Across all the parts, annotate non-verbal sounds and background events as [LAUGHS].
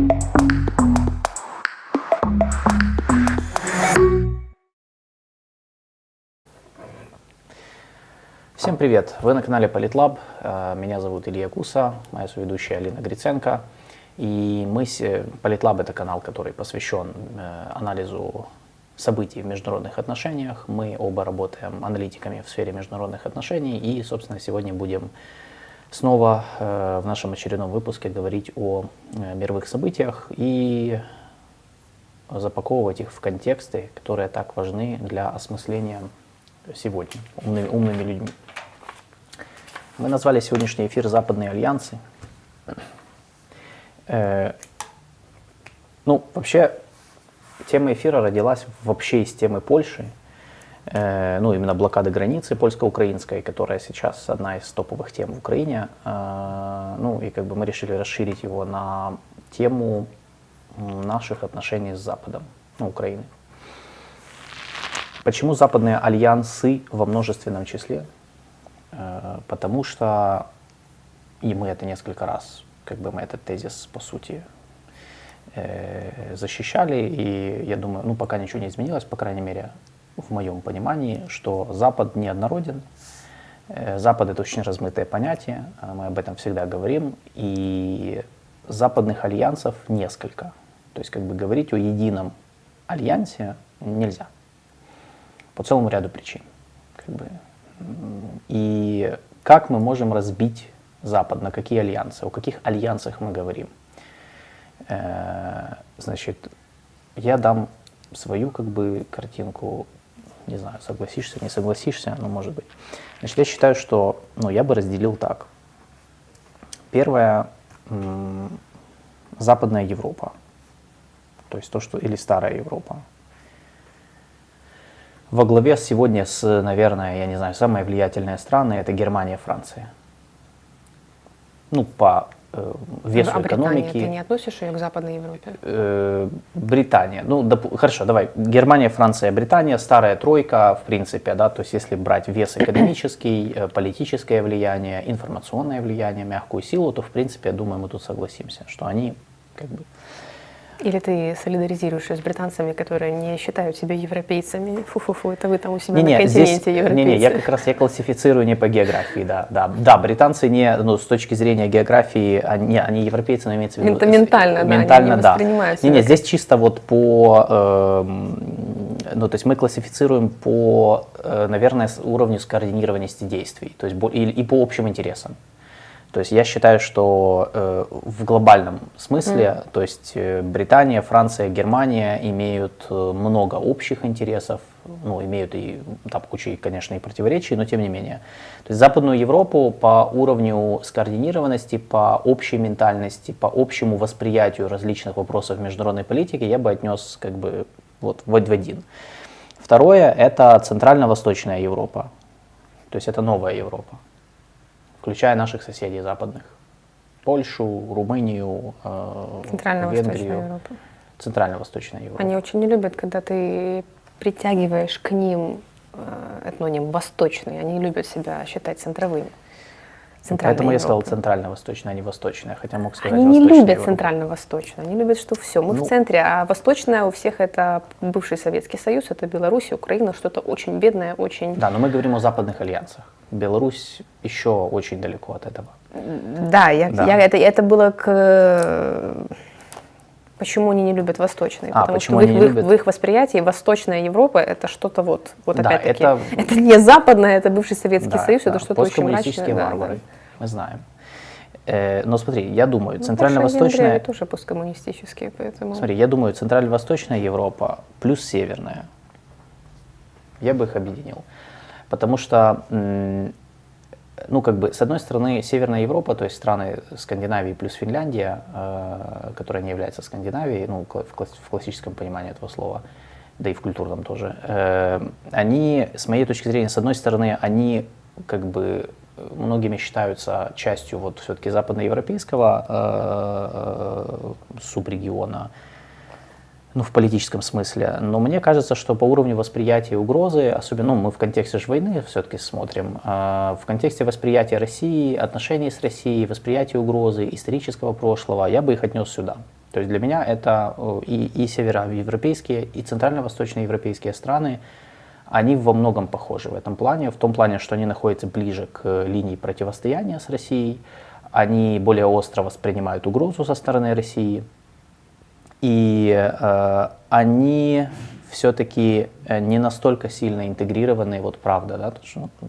Всем привет! Вы на канале Политлаб. Э, меня зовут Илья Куса, моя соведущая Алина Гриценко. И мы, Политлаб это канал, который посвящен э, анализу событий в международных отношениях. Мы оба работаем аналитиками в сфере международных отношений. И, собственно, сегодня будем снова э, в нашем очередном выпуске говорить о мировых событиях и запаковывать их в контексты, которые так важны для осмысления сегодня умными, умными людьми. Мы назвали сегодняшний эфир «Западные альянсы». Э, ну, вообще, тема эфира родилась вообще из темы Польши, э, ну, именно блокады границы польско-украинской, которая сейчас одна из топовых тем в Украине. Э, ну, и как бы мы решили расширить его на тему наших отношений с Западом, ну, Украины. Почему западные альянсы во множественном числе? Э, потому что, и мы это несколько раз, как бы мы этот тезис, по сути, э, защищали, и я думаю, ну, пока ничего не изменилось, по крайней мере, в моем понимании, что Запад неоднороден, э, Запад — это очень размытое понятие, мы об этом всегда говорим, и западных альянсов несколько. То есть как бы говорить о едином альянсе нельзя. По целому ряду причин. Как бы и как мы можем разбить Запад, на какие альянсы, о каких альянсах мы говорим. Э, значит, я дам свою как бы картинку, не знаю, согласишься, не согласишься, но может быть. Значит, я считаю, что ну, я бы разделил так. Первое, Западная Европа, то есть то, что, или Старая Европа, во главе сегодня с, наверное, я не знаю, самые влиятельные страны это Германия, Франция. Ну, по весу а экономики. Британия, ты не относишь ее к Западной Европе? Э, Британия. Ну, доп, хорошо, давай. Германия, Франция, Британия, старая тройка, в принципе, да, то есть если брать вес экономический, э, политическое влияние, информационное влияние, мягкую силу, то, в принципе, я думаю, мы тут согласимся, что они как бы или ты солидаризируешься с британцами, которые не считают себя европейцами? Фу-фу-фу, это вы там у себя не, на не, континенте здесь, европейцы. Не, не, я как раз я классифицирую не по географии, да, да, да, британцы не, ну, с точки зрения географии, они, они европейцы, но имеется в виду... Это ментально, да, ментально, они да. Не, не, здесь чисто вот по, э, ну, то есть мы классифицируем по, э, наверное, уровню скоординированности действий, то есть и, и по общим интересам. То есть я считаю, что э, в глобальном смысле, mm. то есть э, Британия, Франция, Германия имеют э, много общих интересов, ну, имеют и там куча, конечно, и противоречий, но тем не менее. То есть Западную Европу по уровню скоординированности, по общей ментальности, по общему восприятию различных вопросов международной политики я бы отнес как бы вот в один. Второе – это Центрально-Восточная Европа, то есть это новая Европа включая наших соседей западных. Польшу, Румынию, э, Центрально-Восточная Европа. Центрально-Восточная Европа. Они очень не любят, когда ты притягиваешь к ним э, этноним «восточный». Они любят себя считать центровыми. Поэтому Европа. я сказал центрально-восточная, а не восточная, хотя мог сказать Они не любят центрально-восточную, они любят, что все, мы ну, в центре, а восточная у всех это бывший Советский Союз, это Беларусь, Украина, что-то очень бедное, очень... Да, но мы говорим о западных альянсах. Беларусь еще очень далеко от этого. Да, я, да. Я, это, это было к... Почему они не любят восточные? А, Потому что в их, в, их, в их восприятии Восточная Европа это что-то вот, вот да, опять-таки. Это... [LAUGHS] это не западное, это бывший Советский да, Союз, да. это что-то очень мрачное. варвары, да, мы знаем. Э, но смотри, я думаю, ну, центрально-восточная... тоже посткоммунистические, поэтому... Смотри, я думаю, центрально-восточная Европа плюс северная. Я бы их объединил. Потому что, ну, как бы, с одной стороны, Северная Европа, то есть страны Скандинавии плюс Финляндия, э, которая не является Скандинавией, ну, в классическом понимании этого слова, да и в культурном тоже, э, они, с моей точки зрения, с одной стороны, они как бы многими считаются частью вот все-таки западноевропейского э, субрегиона, ну, в политическом смысле. Но мне кажется, что по уровню восприятия угрозы, особенно, ну, мы в контексте же войны все-таки смотрим, э, в контексте восприятия России, отношений с Россией, восприятия угрозы, исторического прошлого, я бы их отнес сюда. То есть для меня это э, и, и североевропейские, и центрально-восточные европейские страны, они во многом похожи в этом плане, в том плане, что они находятся ближе к линии противостояния с Россией, они более остро воспринимают угрозу со стороны России, и э, они все-таки э, не настолько сильно интегрированы, вот правда, да, то, что, ну,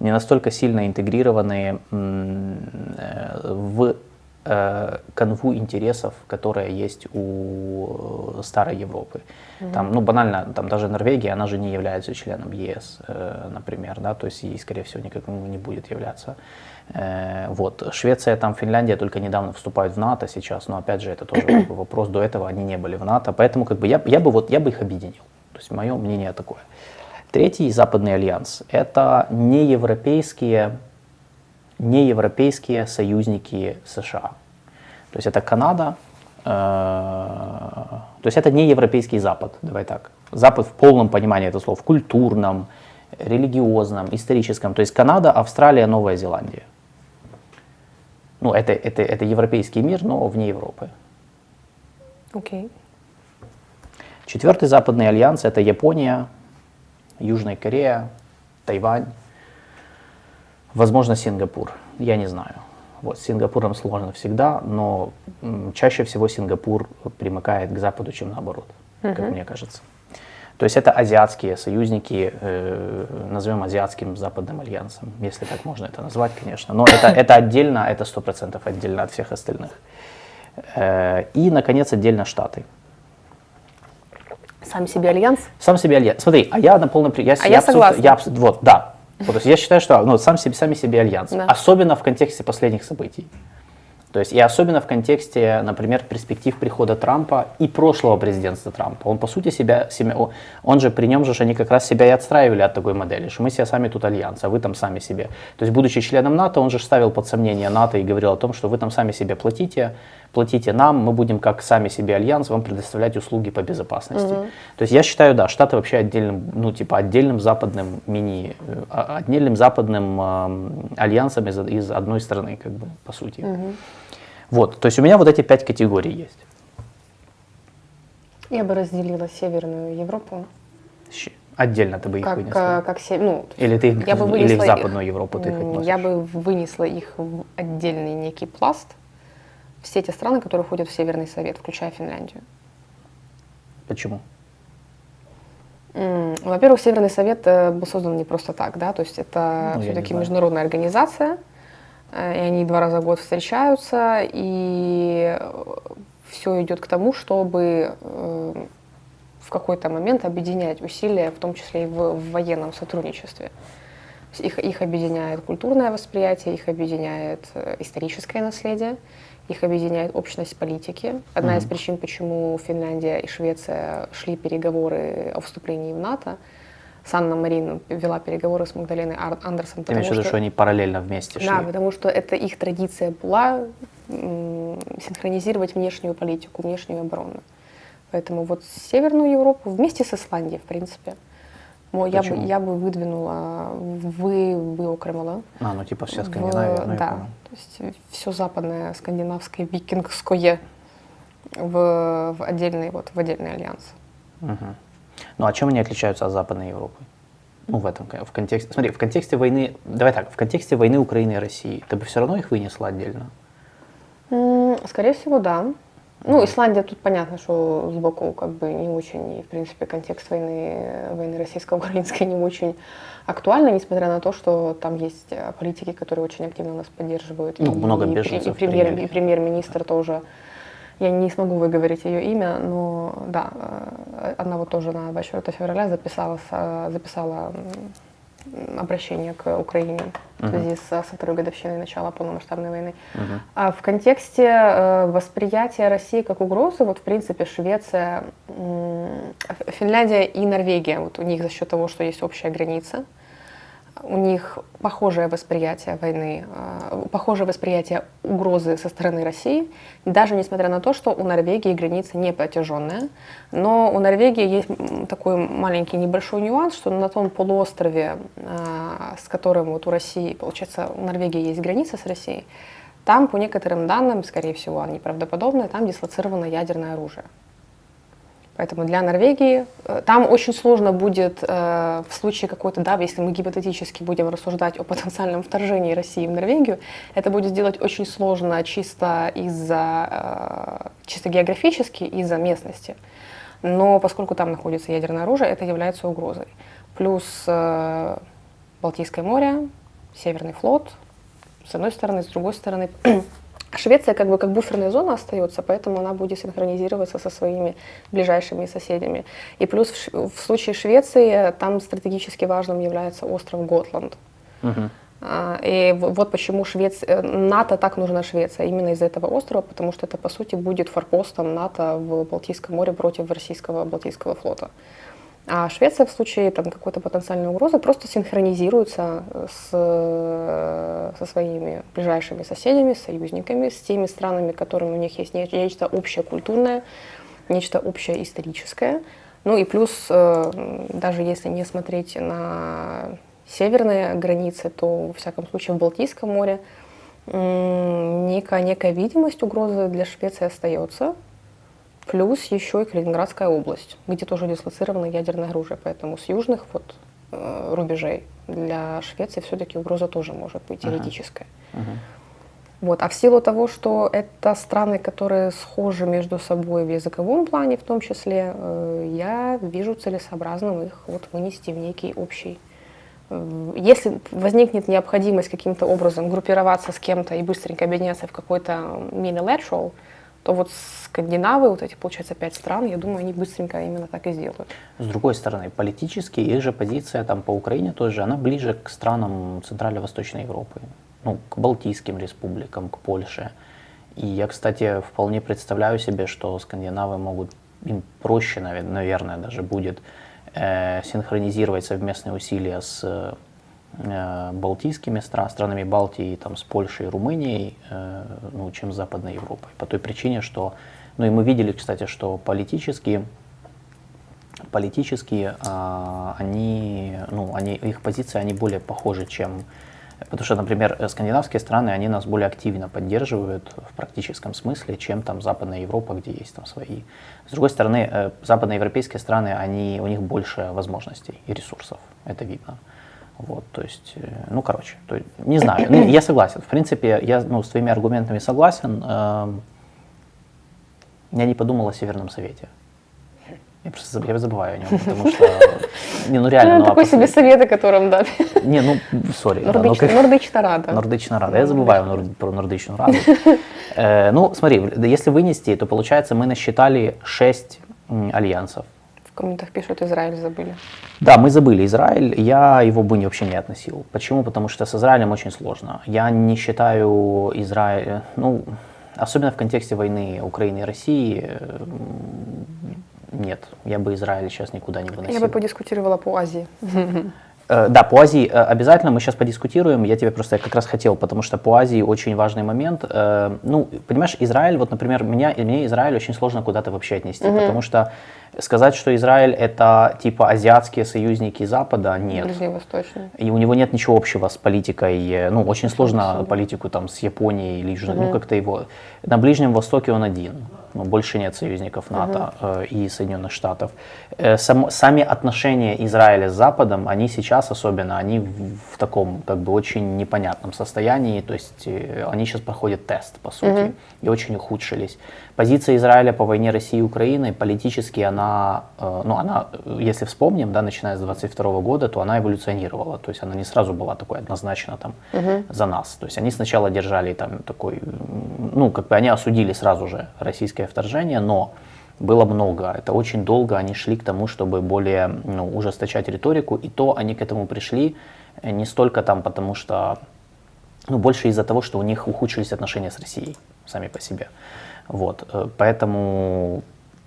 не настолько сильно интегрированы э, в э, канву интересов, которая есть у старой Европы. Mm-hmm. Там, ну, банально, там даже Норвегия, она же не является членом ЕС, э, например, да, то есть и, скорее всего, никак не будет являться. Э, вот. Швеция, там, Финляндия только недавно вступают в НАТО сейчас, но опять же, это тоже как бы, вопрос, до этого они не были в НАТО, поэтому как бы я, я бы вот, я бы их объединил. То есть мое мнение такое. Третий западный альянс – это неевропейские, неевропейские союзники США. То есть это Канада, э, то есть это не европейский Запад, давай так. Запад в полном понимании этого слова, в культурном, религиозном, историческом. То есть Канада, Австралия, Новая Зеландия. Ну, это, это, это европейский мир, но вне Европы. Окей. Okay. Четвертый западный альянс – это Япония, Южная Корея, Тайвань, возможно, Сингапур. Я не знаю. Вот, с Сингапуром сложно всегда, но чаще всего Сингапур примыкает к Западу, чем наоборот, uh-huh. как мне кажется. То есть это азиатские союзники, э, назовем азиатским западным альянсом, если так можно это назвать, конечно. Но это, это отдельно, это сто процентов отдельно от всех остальных. Э, и, наконец, отдельно Штаты. Сам себе альянс? Сам себе альянс. Смотри, а я на полном... Я, а я, я согласна. Я, вот, да. Вот, то есть я считаю, что ну, сам себе, сами себе альянс. Да. Особенно в контексте последних событий. То есть и особенно в контексте, например, перспектив прихода Трампа и прошлого президентства Трампа. Он по сути себя, себя он же при нем же они как раз себя и отстраивали от такой модели, что мы себя сами тут альянс, а вы там сами себе. То есть будучи членом НАТО, он же ставил под сомнение НАТО и говорил о том, что вы там сами себе платите, платите нам, мы будем как сами себе альянс вам предоставлять услуги по безопасности. Угу. То есть я считаю, да, Штаты вообще отдельным, ну типа отдельным западным мини, э, отдельным западным э, альянсом из, из одной страны, как бы по сути. Угу. Вот, то есть у меня вот эти пять категорий есть. Я бы разделила Северную Европу. Отдельно ты бы их как, вынесла? Как, ну, или ты их, я бы или в Западную Европу ты их относишь? Я бы вынесла их в отдельный некий пласт. Все те страны, которые входят в Северный Совет, включая Финляндию. Почему? Во-первых, Северный Совет э, был создан не просто так, да, то есть это ну, все-таки международная организация, Э, и они два раза в год встречаются, и все идет к тому, чтобы э, в какой-то момент объединять усилия, в том числе и в, в военном сотрудничестве. Их, их объединяет культурное восприятие, их объединяет э, историческое наследие, их объединяет общность политики. Одна mm-hmm. из причин, почему Финляндия и Швеция шли переговоры о вступлении в НАТО, Санна Марин вела переговоры с Магдаленой Андерсон. Ты имеешь в виду, что они параллельно вместе шли? Да, потому что это их традиция была синхронизировать внешнюю политику, внешнюю оборону. Поэтому вот Северную Европу вместе с Исландией, в принципе, я бы, я бы выдвинула, вы, выокремила. А, ну типа вся Скандинавия, в, ну, Да, то есть все западное скандинавское, викингское в, в отдельный, вот, в отдельный альянс. Угу. Ну а чем они отличаются от Западной Европы? Ну, в этом, в контексте, смотри, в контексте войны, давай так, в контексте войны Украины и России, ты бы все равно их вынесла отдельно? Скорее всего, да. Ну, Исландия тут понятно, что сбоку как бы не очень, и в принципе контекст войны, войны российско-украинской не очень актуальный, несмотря на то, что там есть политики, которые очень активно нас поддерживают. Ну, и, много беженцев. И, премьер, и премьер-министр тоже я не смогу выговорить ее имя, но да, э, она вот тоже на 24 февраля записала, записала обращение к Украине в связи uh-huh. со второй годовщиной начала полномасштабной войны. Uh-huh. А в контексте э, восприятия России как угрозы, вот в принципе Швеция, Финляндия и Норвегия, вот у них за счет того, что есть общая граница, у них похожее восприятие войны, а, похожее восприятие угрозы со стороны России, даже несмотря на то, что у Норвегии граница не протяженная. Но у Норвегии есть такой маленький небольшой нюанс, что на том полуострове, а, с которым вот у России, получается, у Норвегии есть граница с Россией, там, по некоторым данным, скорее всего, они правдоподобные, там дислоцировано ядерное оружие. Поэтому для Норвегии э, там очень сложно будет э, в случае какой-то, да, если мы гипотетически будем рассуждать о потенциальном вторжении России в Норвегию, это будет сделать очень сложно чисто из-за, э, чисто географически, из-за местности. Но поскольку там находится ядерное оружие, это является угрозой. Плюс Балтийское море, Северный флот, с одной стороны, с другой стороны, [CLEARS THROAT] Швеция как бы как буферная зона остается, поэтому она будет синхронизироваться со своими ближайшими соседями. И плюс в, в случае Швеции там стратегически важным является остров Готланд. Угу. И вот почему Швеция, НАТО так нужна Швеция, именно из-за этого острова, потому что это, по сути, будет форпостом НАТО в Балтийском море против российского Балтийского флота. А Швеция в случае там, какой-то потенциальной угрозы просто синхронизируется с, со своими ближайшими соседями, союзниками, с теми странами, которыми у них есть нечто общее культурное, нечто общее историческое. Ну и плюс, э, даже если не смотреть на северные границы, то, во всяком случае, в Балтийском море некая, некая видимость угрозы для Швеции остается, Плюс еще и Калининградская область, где тоже дислоцировано ядерное оружие. Поэтому с южных вот, э, рубежей для Швеции все-таки угроза тоже может быть теоретическая. Uh-huh. Uh-huh. Вот. А в силу того, что это страны, которые схожи между собой в языковом плане, в том числе, э, я вижу целесообразным их вот вынести в некий общий. Э, если возникнет необходимость каким-то образом группироваться с кем-то и быстренько объединяться в какой-то mini-lateral, то вот скандинавы, вот эти, получается, пять стран, я думаю, они быстренько именно так и сделают. С другой стороны, политически их же позиция там по Украине тоже, она ближе к странам Центрально-Восточной Европы, ну, к Балтийским республикам, к Польше. И я, кстати, вполне представляю себе, что скандинавы могут, им проще, наверное, даже будет э, синхронизировать совместные усилия с балтийскими странами, странами Балтии, там, с Польшей и Румынией, э, ну, чем с Западной Европой. По той причине, что, ну и мы видели, кстати, что политически, политически э, они, ну, они, их позиции, они более похожи, чем Потому что, например, скандинавские страны, они нас более активно поддерживают в практическом смысле, чем там Западная Европа, где есть там свои. С другой стороны, э, западноевропейские страны, они, у них больше возможностей и ресурсов, это видно. Вот, то есть, э, ну, короче, то, не знаю. Ну, я согласен. В принципе, я ну, с твоими аргументами согласен. Э, я не подумал о Северном Совете. Я просто я забываю о нем, потому что, не, ну реально. Ну, ну а такой себе совет, о котором, да. Не, ну, сори. Нордич, да, Нордична Рада. Нордична Рада. Я забываю нор, про Нордичную Раду. Э, ну, смотри, если вынести, то получается мы насчитали шесть альянсов комментах пишут, Израиль забыли. Да, мы забыли Израиль. Я его бы вообще не относил. Почему? Потому что с Израилем очень сложно. Я не считаю Израиль, ну, особенно в контексте войны Украины и России, нет, я бы Израиль сейчас никуда не выносил. Я бы подискутировала по Азии. [LAUGHS] Э, да, по Азии э, обязательно мы сейчас подискутируем. Я тебе просто как раз хотел, потому что по Азии очень важный момент. Э, ну, понимаешь, Израиль, вот, например, меня, мне Израиль очень сложно куда-то вообще отнести, угу. потому что сказать, что Израиль это типа азиатские союзники Запада, нет. Ближневосточные. И у него нет ничего общего с политикой. Ну, очень сложно политику там с Японией или угу. ну как-то его. На Ближнем Востоке он один больше нет союзников НАТО uh и Соединенных Штатов. Э, сам, сами отношения Израиля с Западом, они сейчас особенно, они в, в таком как бы очень непонятном состоянии, то есть э, они сейчас проходят тест, по сути, uh и очень ухудшились. Позиция Израиля по войне России и Украины политически она, ну она, если вспомним, да, начиная с 22 года, то она эволюционировала, то есть она не сразу была такой однозначно там uh за нас. То есть они сначала держали там такой, ну как бы они осудили сразу же российское российское вторжение, но было много. Это очень долго они шли к тому, чтобы более ну, ужесточать риторику, и то они к этому пришли э, не столько там, потому что, ну, больше из-за того, что у них ухудшились отношения с Россией сами по себе. Вот, э, поэтому,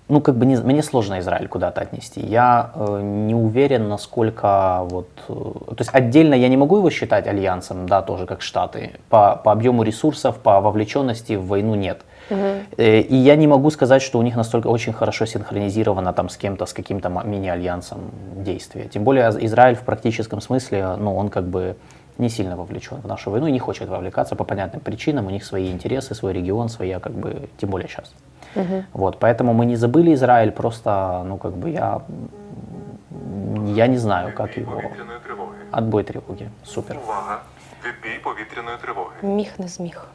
ну, как бы не, мне сложно Израиль куда-то отнести. Я э, не уверен, насколько вот, э, то есть отдельно я не могу его считать альянсом, да, тоже как Штаты. По, по объему ресурсов, по вовлеченности в войну нет. Угу. И я не могу сказать, что у них настолько очень хорошо синхронизировано там с кем-то, с каким-то мини-альянсом действия. Тем более Израиль в практическом смысле, ну, он как бы не сильно вовлечен в нашу войну и не хочет вовлекаться по понятным причинам. У них свои интересы, свой регион, своя, как бы, тем более сейчас. Угу. Вот, поэтому мы не забыли Израиль, просто, ну, как бы я, я не знаю, как его... Отбой тревоги. Супер. Увага. Відбій повітряної тривоги. Міг не зміг.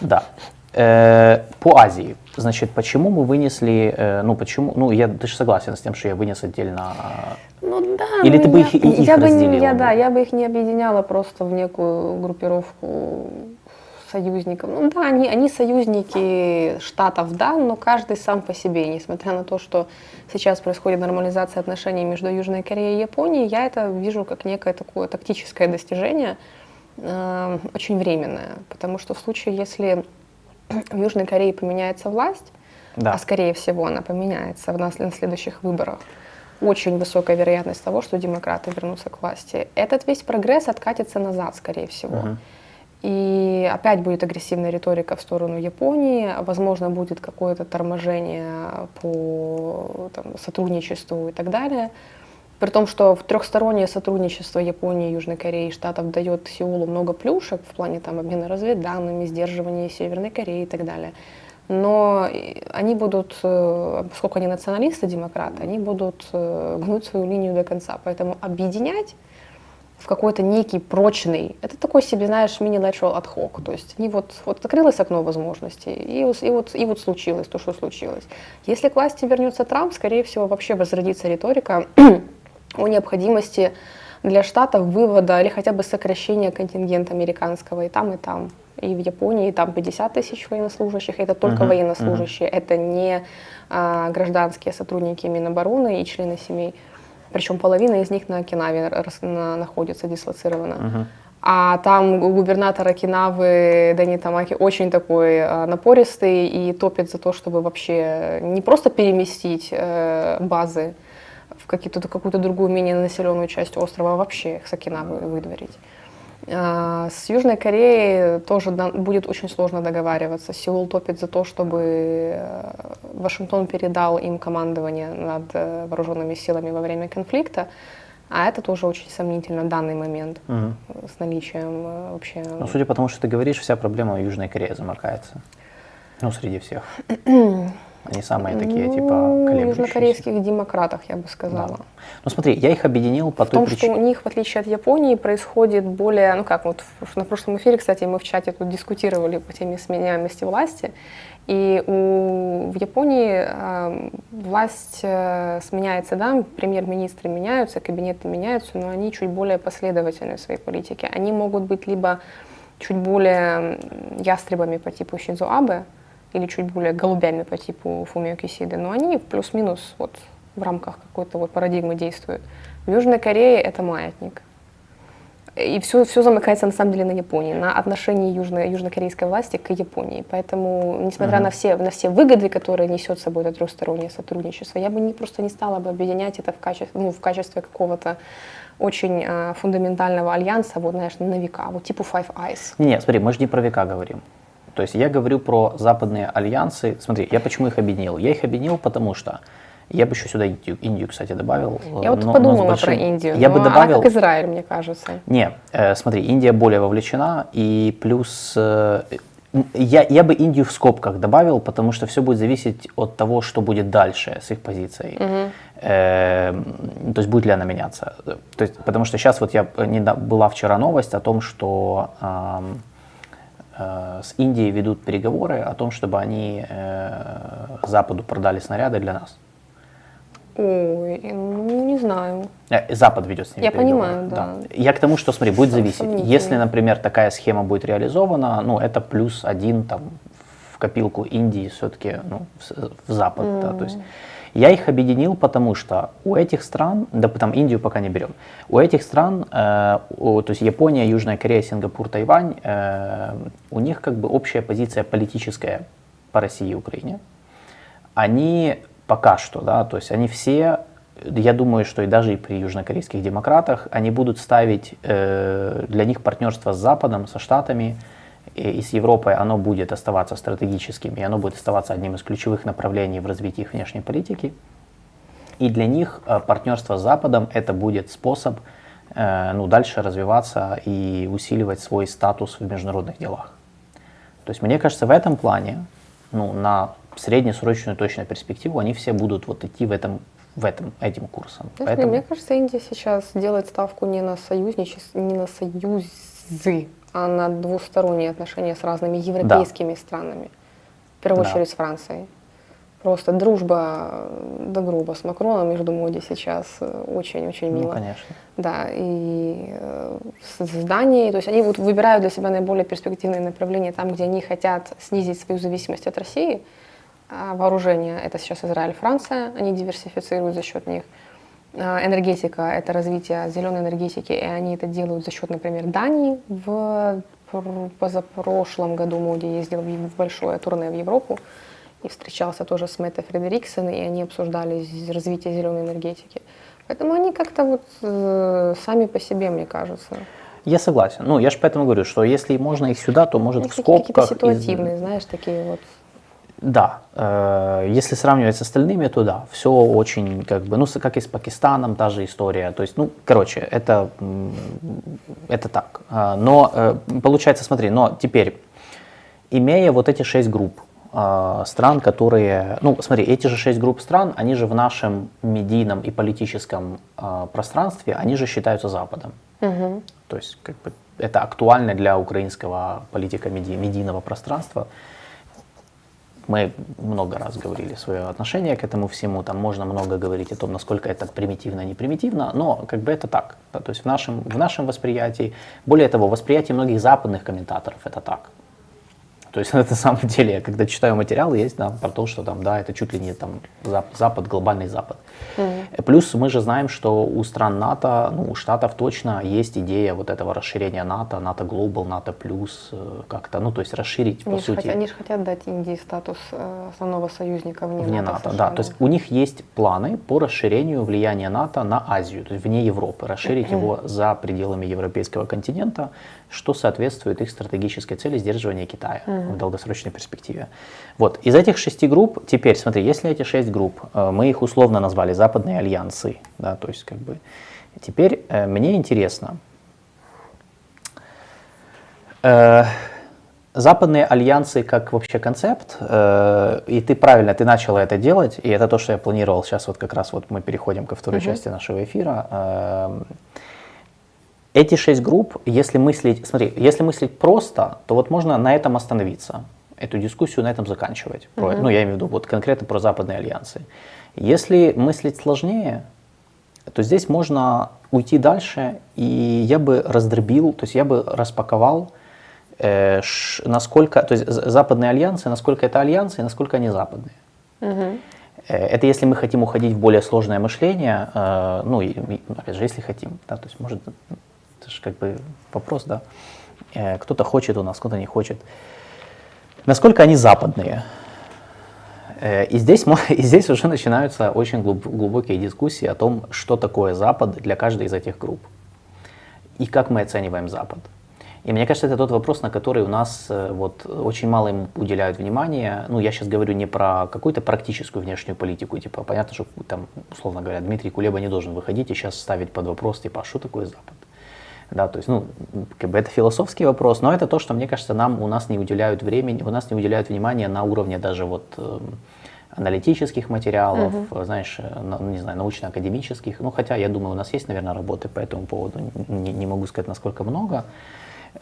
Да. Э, по Азии, значит, почему мы вынесли, э, ну почему, ну я, ты же согласен с тем, что я вынес отдельно. Ну да. Или ты бы я, их, их я разделила? Бы, я, да, я бы их не объединяла просто в некую группировку союзников. Ну да, они, они союзники штатов, да, но каждый сам по себе. Несмотря на то, что сейчас происходит нормализация отношений между Южной Кореей и Японией, я это вижу как некое такое тактическое достижение, э, очень временное. Потому что в случае, если в Южной Корее поменяется власть, да. а скорее всего она поменяется на следующих выборах, очень высокая вероятность того, что демократы вернутся к власти. Этот весь прогресс откатится назад, скорее всего. Угу. И опять будет агрессивная риторика в сторону Японии, возможно, будет какое-то торможение по там, сотрудничеству и так далее. При том, что в трехстороннее сотрудничество Японии, Южной Кореи и Штатов дает Сеулу много плюшек в плане там, обмена разведданными, сдерживания Северной Кореи и так далее. Но они будут, э, поскольку они националисты, демократы, они будут э, гнуть свою линию до конца. Поэтому объединять в какой-то некий прочный, это такой себе, знаешь, мини-lateral ad hoc, то есть они вот, вот открылось окно возможностей, и, и, вот, и вот случилось то, что случилось. Если к власти вернется Трамп, скорее всего, вообще возродится риторика о необходимости для штатов вывода или хотя бы сокращения контингента американского и там, и там. И в Японии там 50 тысяч военнослужащих, это только uh-huh, военнослужащие, uh-huh. это не а, гражданские сотрудники Минобороны и члены семей. Причем половина из них на Окинаве на, находится дислоцирована. Uh-huh. А там губернатор Окинавы Дани Тамаки очень такой а, напористый и топит за то, чтобы вообще не просто переместить э, базы, какую-то, какую-то другую менее населенную часть острова, вообще их с Окинавы выдворить. А, с Южной Кореей тоже будет очень сложно договариваться. Сеул топит за то, чтобы э, Вашингтон передал им командование над э, вооруженными силами во время конфликта. А это тоже очень сомнительно данный момент угу. с наличием э, вообще. Ну, судя по тому, что ты говоришь, вся проблема Южной Корее замыкается. Ну, среди всех. [CLEARS THROAT] Они самые такие, ну, типа, колеблющиеся. южнокорейских демократах, я бы сказала. Да. Ну смотри, я их объединил по в той том, причине... что у них, в отличие от Японии, происходит более, ну как, вот на прошлом эфире, кстати, мы в чате тут дискутировали по теме сменяемости власти, и у, в Японии э, власть э, сменяется, да, премьер-министры меняются, кабинеты меняются, но они чуть более последовательны в своей политике. Они могут быть либо чуть более ястребами по типу Шинзо Абе, или чуть более голубями по типу Фумио Кисиды, но они плюс-минус вот в рамках какой-то вот парадигмы действуют. В Южной Корее это маятник. И все, все замыкается на самом деле на Японии, на отношении южно, южнокорейской власти к Японии. Поэтому, несмотря uh-huh. на, все, на все выгоды, которые несет с собой это трехстороннее сотрудничество, я бы не, просто не стала бы объединять это в качестве, ну, в качестве какого-то очень э, фундаментального альянса, вот, знаешь, на века, вот типа Five Eyes. Не, смотри, мы же не про века говорим. То есть я говорю про западные альянсы. Смотри, я почему их объединил? Я их объединил, потому что я бы еще сюда Индию, Индию кстати, добавил. Я вот но, подумала но большим... про Индию. Я бы добавил... Она как Израиль, мне кажется. Не, э, смотри, Индия более вовлечена, и плюс э, я, я бы Индию в скобках добавил, потому что все будет зависеть от того, что будет дальше с их позицией. Угу. Э, то есть будет ли она меняться. То есть, потому что сейчас вот я не была вчера новость о том, что э, Э, с Индией ведут переговоры о том, чтобы они э, Западу продали снаряды для нас. Ой, ну не знаю. Э, Запад ведет с ними Я понимаю, да. да. Я к тому, что, смотри, будет зависеть. Если, например, такая схема будет реализована, ну, это плюс один там в копилку Индии все-таки ну, в, в Запад. Mm. Да, то есть я их объединил, потому что у этих стран, да там Индию пока не берем, у этих стран, э, у, то есть Япония, Южная Корея, Сингапур, Тайвань, э, у них как бы общая позиция политическая по России и Украине. Они пока что, да, то есть они все, я думаю, что и даже и при южнокорейских демократах, они будут ставить э, для них партнерство с Западом, со Штатами, и с Европой оно будет оставаться стратегическим, и оно будет оставаться одним из ключевых направлений в развитии их внешней политики. И для них э, партнерство с Западом это будет способ э, ну, дальше развиваться и усиливать свой статус в международных делах. То есть мне кажется, в этом плане, ну, на среднесрочную точную перспективу они все будут вот идти в этом в этом, этим курсом. Знаешь, Поэтому... Мне кажется, Индия сейчас делает ставку не на союзничество, не на союзы, а на двусторонние отношения с разными европейскими да. странами. В первую да. очередь с Францией. Просто дружба до грубо с Макроном между моде сейчас очень-очень мило. Ну, конечно. Да, и э, с Данией, то есть они вот выбирают для себя наиболее перспективные направления там, где они хотят снизить свою зависимость от России. А вооружение – это сейчас Израиль, Франция, они диверсифицируют за счет них. А, энергетика – это развитие зеленой энергетики, и они это делают за счет, например, Дании. В позапрошлом году Моди ездил в большое турне в Европу, и встречался тоже с Мэттой Фредериксон, и они обсуждали развитие зеленой энергетики. Поэтому они как-то вот э, сами по себе, мне кажется. Я согласен. Ну, я же поэтому говорю, что если можно их сюда, то может Они в скобках... Какие-то ситуативные, из... знаешь, такие вот... Да, э, если сравнивать с остальными, то да, все очень как бы, ну, как и с Пакистаном, та же история. То есть, ну, короче, это, это так. Э, но э, получается, смотри, но теперь, имея вот эти шесть групп, стран, которые, ну, смотри, эти же шесть групп стран, они же в нашем медийном и политическом пространстве, они же считаются Западом. Угу. То есть, как бы, это актуально для украинского политика меди, медийного пространства. Мы много раз говорили свое отношение к этому всему, там можно много говорить о том, насколько это примитивно, не примитивно, но как бы это так. Да, то есть в нашем, в нашем восприятии, более того, восприятие многих западных комментаторов это так. То есть [LAUGHS] на самом деле, когда читаю материалы, есть да, про то, что там, да, это чуть ли не там Запад, глобальный Запад. Mm-hmm. Плюс мы же знаем, что у стран НАТО, ну, у Штатов точно есть идея вот этого расширения НАТО, НАТО Global, НАТО Плюс, э, как-то, ну, то есть расширить, они по сути. Хотят, они же хотят дать Индии статус э, основного союзника вне, вне НАТО. НАТО да, то есть у них есть планы по расширению влияния НАТО на Азию, то есть вне Европы, расширить mm-hmm. его за пределами европейского континента, что соответствует их стратегической цели сдерживания Китая mm-hmm. в долгосрочной перспективе. Вот, из этих шести групп, теперь смотри, если эти шесть групп, э, мы их условно назвали западные альянсы, да, то есть как бы, теперь э, мне интересно, э, западные альянсы как вообще концепт, э, и ты правильно, ты начала это делать, и это то, что я планировал сейчас вот как раз вот мы переходим ко второй mm-hmm. части нашего эфира. Э, эти шесть групп, если мыслить, смотри, если мыслить просто, то вот можно на этом остановиться, эту дискуссию на этом заканчивать. Про, uh-huh. Ну, я имею в виду вот конкретно про западные альянсы. Если мыслить сложнее, то здесь можно уйти дальше, и я бы раздробил, то есть я бы распаковал, э, ш, насколько, то есть западные альянсы, насколько это альянсы и насколько они западные. Uh-huh. Это если мы хотим уходить в более сложное мышление, э, ну, и, опять же, если хотим, да, то есть может это же как бы вопрос, да. Э, кто-то хочет у нас, кто-то не хочет. Насколько они западные? Э, и здесь, [LAUGHS] и здесь уже начинаются очень глубокие дискуссии о том, что такое Запад для каждой из этих групп. И как мы оцениваем Запад. И мне кажется, это тот вопрос, на который у нас э, вот, очень мало им уделяют внимания. Ну, я сейчас говорю не про какую-то практическую внешнюю политику. Типа, понятно, что там, условно говоря, Дмитрий Кулеба не должен выходить и сейчас ставить под вопрос, типа, а что такое Запад? Да, то есть, ну, как бы это философский вопрос, но это то, что, мне кажется, нам, у нас не уделяют времени, у нас не уделяют внимания на уровне даже вот э, аналитических материалов, угу. знаешь, э, на, не знаю, научно-академических. Ну, хотя, я думаю, у нас есть, наверное, работы по этому поводу, не, не могу сказать, насколько много.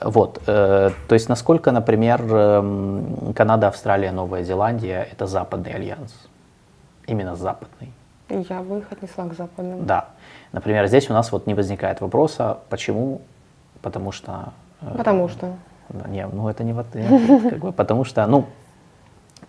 Вот, э, то есть, насколько, например, э, Канада, Австралия, Новая Зеландия – это западный альянс, именно западный. Я бы их отнесла к западным. Да. Например, здесь у нас вот не возникает вопроса, почему, потому что... Э, потому что. Не, ну это не вот, [LAUGHS] как бы, потому что, ну,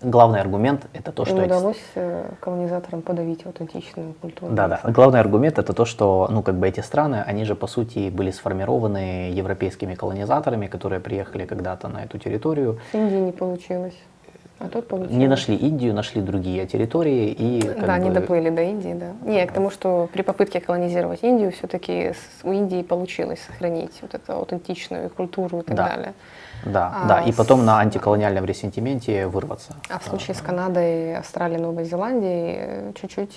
главный аргумент это то, что... Им удалось эти... колонизаторам подавить аутентичную культуру. Да, да. Главный аргумент это то, что, ну, как бы эти страны, они же, по сути, были сформированы европейскими колонизаторами, которые приехали когда-то на эту территорию. С Индии не получилось. А тут получилось. Не нашли Индию, нашли другие территории и. Да, бы... не доплыли до Индии, да. Не, к тому, что при попытке колонизировать Индию, все-таки у Индии получилось сохранить вот эту аутентичную культуру и так да. далее. Да, а да, и потом с... на антиколониальном ресентименте вырваться. А в случае с Канадой, Австралией, Новой Зеландией э, чуть-чуть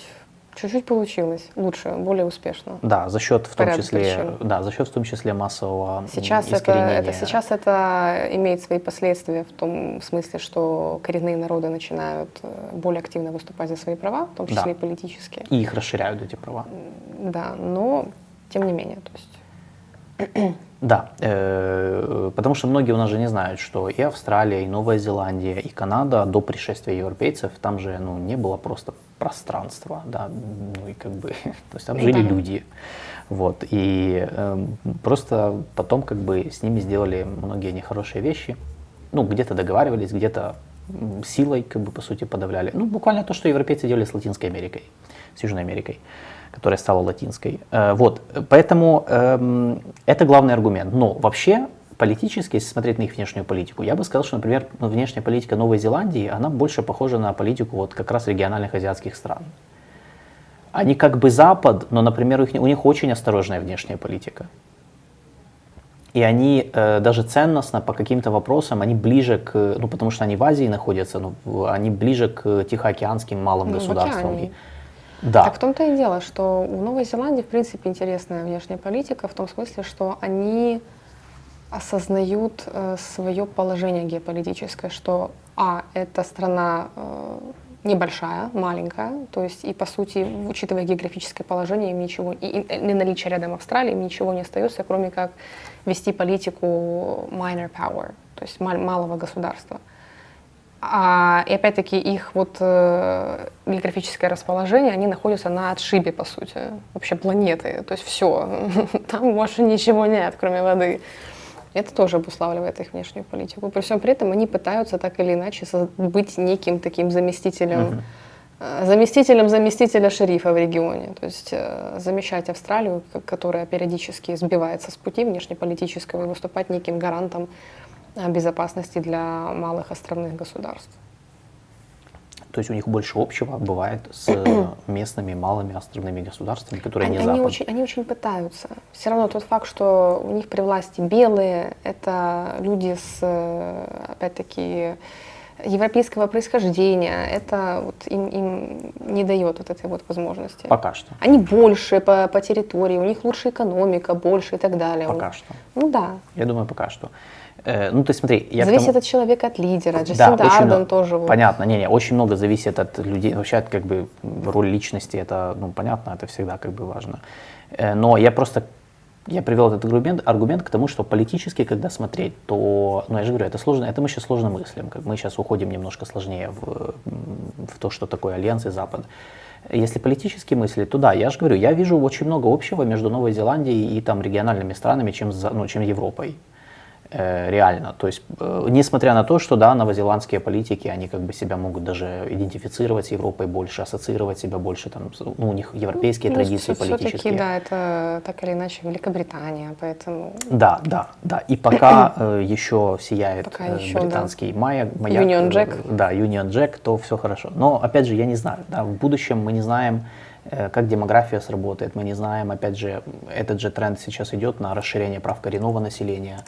Чуть-чуть получилось лучше, более успешно. Да, за счет в том числе, причин. да, за счет в том числе массового сейчас это, это сейчас это имеет свои последствия в том смысле, что коренные народы начинают э, более активно выступать за свои права, в том числе да. и политические. И их расширяют эти права. Да, но тем не менее, то есть. [CLEARS THROAT] Да, э, потому что многие у нас же не знают, что и Австралия, и Новая Зеландия, и Канада до пришествия европейцев там же ну, не было просто пространства, да, ну и как бы, [LAUGHS] то есть там жили да. люди, вот, и э, просто потом как бы с ними сделали многие нехорошие вещи, ну где-то договаривались, где-то силой как бы по сути подавляли, ну буквально то, что европейцы делали с Латинской Америкой, с Южной Америкой которая стала латинской. Э, вот, поэтому эм, это главный аргумент. Но вообще политически, если смотреть на их внешнюю политику, я бы сказал, что, например, ну, внешняя политика Новой Зеландии, она больше похожа на политику вот как раз региональных азиатских стран. Они как бы Запад, но, например, у них, у них очень осторожная внешняя политика. И они э, даже ценностно по каким-то вопросам, они ближе к, ну потому что они в Азии находятся, ну, они ближе к тихоокеанским малым ну, государствам. Да. Так в том-то и дело, что у Новой Зеландии, в принципе, интересная внешняя политика в том смысле, что они осознают э, свое положение геополитическое, что, а, эта страна э, небольшая, маленькая, то есть и по сути, учитывая географическое положение, им ничего, и, и наличие рядом Австралии, им ничего не остается, кроме как вести политику minor power, то есть мал, малого государства. А, и опять-таки их вот э, географическое расположение, они находятся на отшибе, по сути, вообще планеты. То есть все, [LAUGHS] там больше ничего нет, кроме воды. Это тоже обуславливает их внешнюю политику. При всем при этом они пытаются так или иначе быть неким таким заместителем, uh-huh. заместителем заместителя шерифа в регионе. То есть э, замещать Австралию, которая периодически сбивается с пути внешнеполитического, и выступать неким гарантом безопасности для малых островных государств. То есть у них больше общего бывает с [CLEARS THROAT] местными малыми островными государствами, которые они, не они Очень, они очень пытаются. Все равно тот факт, что у них при власти белые, это люди с, опять-таки, европейского происхождения, это вот им, им не дает вот этой вот возможности. Пока что. Они больше по, по территории, у них лучше экономика, больше и так далее. Пока что. Ну да. Я думаю, пока что. Э, ну, то есть смотри, я Зависит тому... от человека, от лидера. Джасинда да, Ардерн много, тоже. Понятно, не-не, очень много зависит от людей. Вообще, от, как бы, роль личности, это, ну, понятно, это всегда как бы важно. Э, но я просто, я привел этот аргумент, аргумент к тому, что политически, когда смотреть, то, ну, я же говорю, это сложно, это мы сейчас сложно мыслим. Как мы сейчас уходим немножко сложнее в, в то, что такое Альянс и Запад. Если политически мыслить, то да, я же говорю, я вижу очень много общего между Новой Зеландией и там региональными странами, чем, ну, чем Европой. Э, реально. То есть, э, несмотря на то, что, да, новозеландские политики, они как бы себя могут даже идентифицировать с Европой больше, ассоциировать себя больше, там, ну, у них европейские ну, традиции все, политические. Все-таки, да, это так или иначе Великобритания, поэтому... Да, да, да. И пока э, еще сияет пока э, еще, британский да. маяк, маяк, Union Jack. да, Union Jack, то все хорошо. Но, опять же, я не знаю, да, в будущем мы не знаем, как демография сработает, мы не знаем, опять же, этот же тренд сейчас идет на расширение прав коренного населения,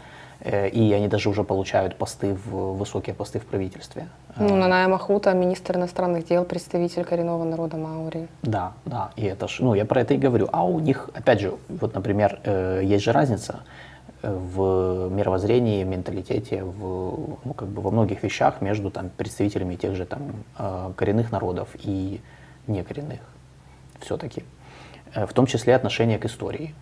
и они даже уже получают посты в высокие посты в правительстве. Ну, Наная Махута, министр иностранных дел, представитель коренного народа Маури. Да, да, и это ж, ну, я про это и говорю. А у них, опять же, вот, например, э, есть же разница э, в мировоззрении, менталитете, в, ну, как бы во многих вещах между там, представителями тех же там, коренных народов и некоренных все-таки. В том числе отношение к истории.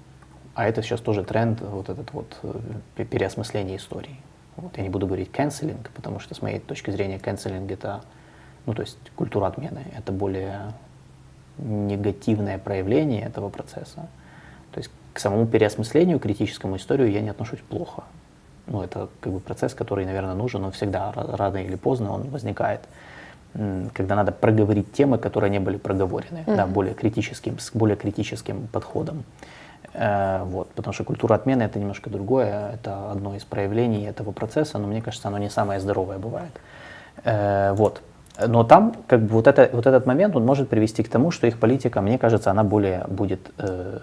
А это сейчас тоже тренд, вот этот вот э, переосмысление истории. Вот, я не буду говорить canceling, потому что с моей точки зрения canceling это, ну то есть культура отмены, это более негативное проявление этого процесса. То есть к самому переосмыслению, критическому историю я не отношусь плохо. Ну, это как бы процесс, который, наверное, нужен, но всегда рано или поздно он возникает, когда надо проговорить темы, которые не были проговорены, mm-hmm. да, более критическим, с более критическим подходом. Э, вот, потому что культура отмены это немножко другое, это одно из проявлений этого процесса, но мне кажется, оно не самое здоровое бывает. Э, вот. Но там как бы вот, это, вот этот момент он может привести к тому, что их политика, мне кажется, она более будет, э,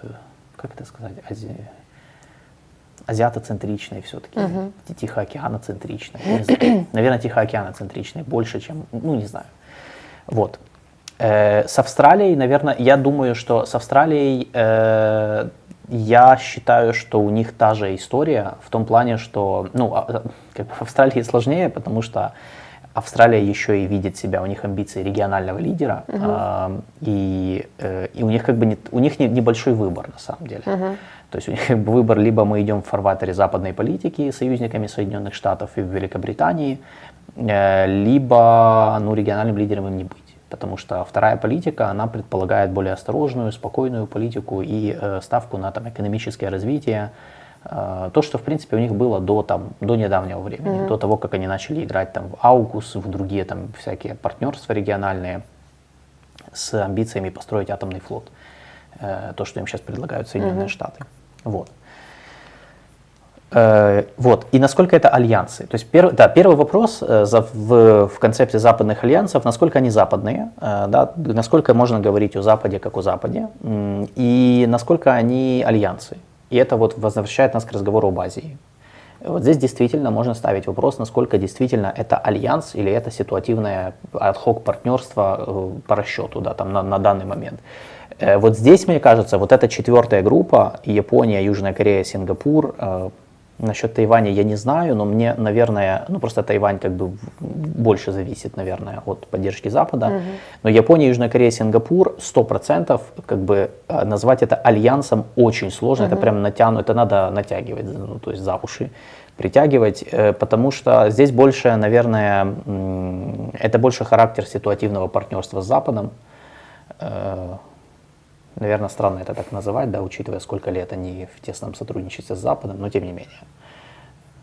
как это сказать, ази... азиатоцентричной все-таки, uh-huh. тихоокеаноцентричной. [COUGHS] Наверное, тихоокеаноцентричной больше, чем, ну не знаю. Вот. Э, с Австралией, наверное, я думаю, что с Австралией э, я считаю, что у них та же история в том плане, что, ну, а, как бы в Австралии сложнее, потому что Австралия еще и видит себя, у них амбиции регионального лидера, угу. э, и, э, и у них как бы не, у них не, небольшой выбор на самом деле. Угу. То есть у них как бы выбор либо мы идем в фарватере западной политики союзниками Соединенных Штатов и Великобритании, э, либо ну, региональным лидером им не быть. Потому что вторая политика, она предполагает более осторожную, спокойную политику и э, ставку на там, экономическое развитие, Э, то, что, в принципе, у них было до, там, до недавнего времени, mm-hmm. до того, как они начали играть там, в Аугус, в другие там, всякие партнерства региональные с амбициями построить атомный флот. Э, то, что им сейчас предлагают Соединенные mm-hmm. Штаты. Вот. Э, вот. И насколько это альянсы? То есть, пер, да, первый вопрос в, в концепте западных альянсов, насколько они западные, да, насколько можно говорить о Западе как о Западе, и насколько они альянсы. И это вот возвращает нас к разговору об Азии. Вот здесь действительно можно ставить вопрос, насколько действительно это альянс или это ситуативное ad партнерство э, по расчету да, там, на, на данный момент. Э, вот здесь, мне кажется, вот эта четвертая группа, Япония, Южная Корея, Сингапур, э, Насчет Тайваня я не знаю, но мне, наверное, ну просто Тайвань как бы больше зависит, наверное, от поддержки Запада. Угу. Но Япония, Южная Корея, Сингапур 100% как бы э, назвать это альянсом очень сложно. Угу. Это прям натянуть, это надо натягивать, ну, то есть за уши притягивать, э, потому что здесь больше, наверное, это больше характер ситуативного партнерства с Западом э, Наверное, странно это так называть, да, учитывая, сколько лет они в тесном сотрудничестве с Западом, но тем не менее.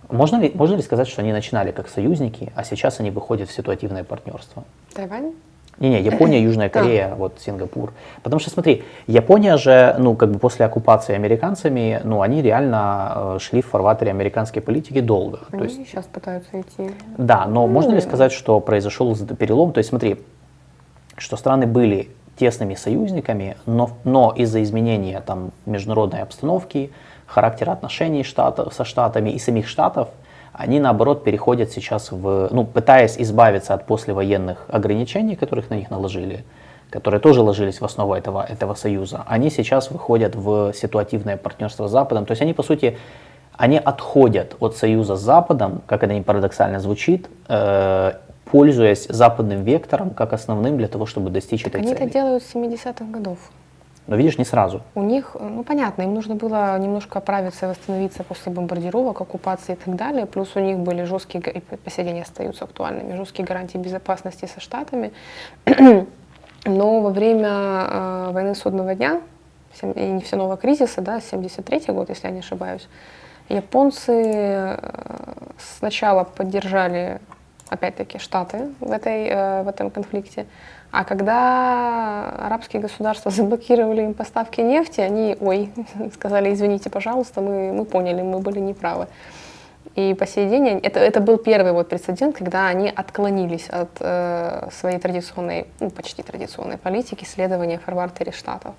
Можно ли, можно ли сказать, что они начинали как союзники, а сейчас они выходят в ситуативное партнерство? Тайвань? Не-не, Япония, [LAUGHS] Южная Корея, вот Сингапур. Потому что, смотри, Япония же, ну, как бы после оккупации американцами, ну, они реально э, шли в фарватере американской политики долго. Они то есть, сейчас пытаются идти. Да, но можно ли сказать, что произошел перелом? То есть, смотри, что страны были тесными союзниками, но, но из-за изменения там, международной обстановки, характера отношений штатов, со штатами и самих штатов, они наоборот переходят сейчас в, ну, пытаясь избавиться от послевоенных ограничений, которых на них наложили, которые тоже ложились в основу этого, этого союза, они сейчас выходят в ситуативное партнерство с Западом. То есть они, по сути, они отходят от союза с Западом, как это не парадоксально звучит, э, пользуясь западным вектором как основным для того, чтобы достичь так этой они цели. Они это делают с 70-х годов. Но видишь, не сразу. У них, ну понятно, им нужно было немножко оправиться и восстановиться после бомбардировок, оккупации и так далее. Плюс у них были жесткие, и по сей день остаются актуальными, жесткие гарантии безопасности со Штатами. [CLEARS THROAT] Но во время э, войны судного дня и нефтяного кризиса, да, 73 год, если я не ошибаюсь, японцы э, сначала поддержали опять-таки, Штаты в, этой, э, в этом конфликте. А когда арабские государства [LAUGHS] заблокировали им поставки нефти, они, ой, [LAUGHS] сказали, извините, пожалуйста, мы, мы поняли, мы были неправы. И по сей день это, это был первый вот прецедент, когда они отклонились от э, своей традиционной, ну, почти традиционной политики следования фарвартере штатов.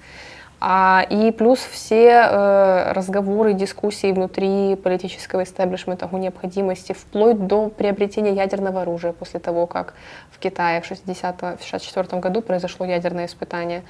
А, и плюс все э, разговоры, дискуссии внутри политического истеблишмента о необходимости, вплоть до приобретения ядерного оружия после того, как в Китае в 1964 году произошло ядерное испытание.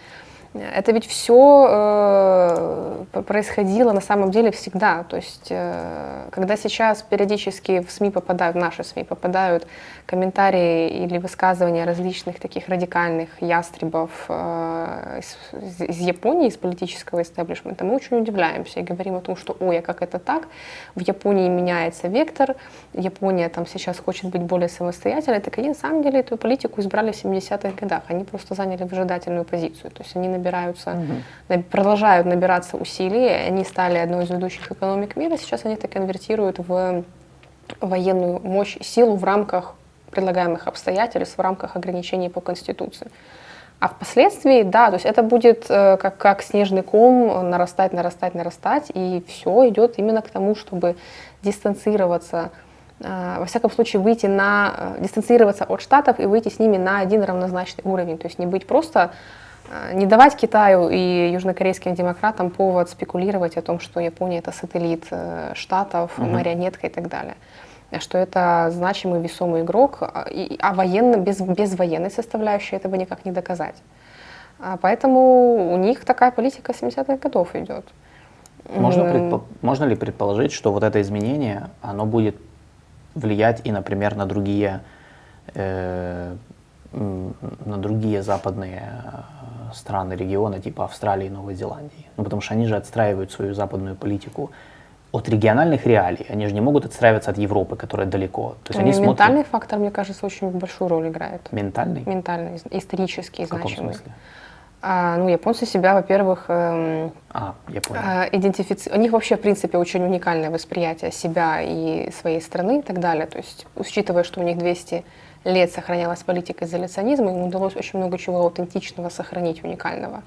Это ведь все э, происходило на самом деле всегда. То есть, э, когда сейчас периодически в СМИ попадают, в наши СМИ попадают комментарии или высказывания различных таких радикальных ястребов э, из, из Японии, из политического истеблишмента, мы очень удивляемся и говорим о том, что ой, а как это так? В Японии меняется вектор, Япония там сейчас хочет быть более самостоятельной. Так они на самом деле эту политику избрали в 70-х годах. Они просто заняли выжидательную позицию. То есть они набираются, угу. продолжают набираться усилий. Они стали одной из ведущих экономик мира. Сейчас они это конвертируют в военную мощь и силу в рамках предлагаемых обстоятельств, в рамках ограничений по Конституции. А впоследствии, да, то есть это будет э, как, как снежный ком нарастать, нарастать, нарастать, и все идет именно к тому, чтобы дистанцироваться, во всяком случае выйти на, э, дистанцироваться от Штатов и выйти с ними на один равнозначный уровень, то есть не быть просто Э, не давать Китаю и южнокорейским демократам повод спекулировать о том, что Япония это сателлит э, штатов, угу. марионетка и так далее что это значимый весомый игрок, а, а военно, без, без военной составляющей этого никак не доказать. А поэтому у них такая политика 70-х годов идет. Можно, предпо- можно ли предположить, что вот это изменение, оно будет влиять и, например, на другие, э, на другие западные э, страны, регионы, типа Австралии и Новой Зеландии? Ну, потому что они же отстраивают свою западную политику от региональных реалий. Они же не могут отстраиваться от Европы, которая далеко. То есть они ментальный смотрят... фактор, мне кажется, очень большую роль играет. Ментальный? Ментальный, исторический, В каком смысле? А, ну, японцы себя, во-первых, эм, а, я понял. Э, идентифици... У них вообще, в принципе, очень уникальное восприятие себя и своей страны и так далее. То есть, учитывая, что у них 200 лет сохранялась политика изоляционизма, им удалось очень много чего аутентичного сохранить, уникального.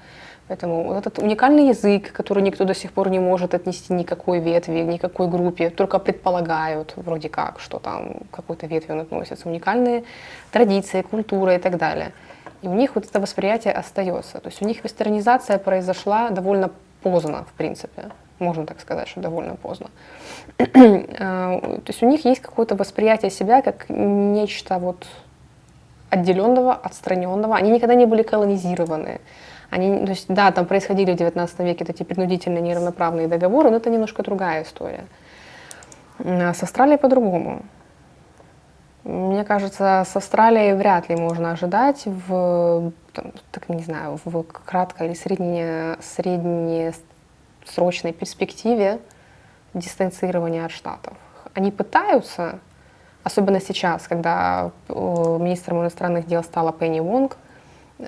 Поэтому вот этот уникальный язык, который никто до сих пор не может отнести никакой ветви, никакой группе, только предполагают вроде как, что там какой-то ветви он относится, уникальные традиции, культура и так далее. И у них вот это восприятие остается. То есть у них вестернизация произошла довольно поздно, в принципе. Можно так сказать, что довольно поздно. [CLEARS THROAT] А, то есть у них есть какое-то восприятие себя как нечто вот отделенного, отстраненного. Они никогда не были колонизированы. Они, то есть, да, там происходили в 19 веке эти принудительные неравноправные договоры, но это немножко другая история. А с Австралией по-другому. Мне кажется, с Австралией вряд ли можно ожидать в, там, так не знаю, в краткой или средне, среднесрочной перспективе дистанцирования от Штатов. Они пытаются, особенно сейчас, когда э, министром иностранных дел стала Пенни Вонг,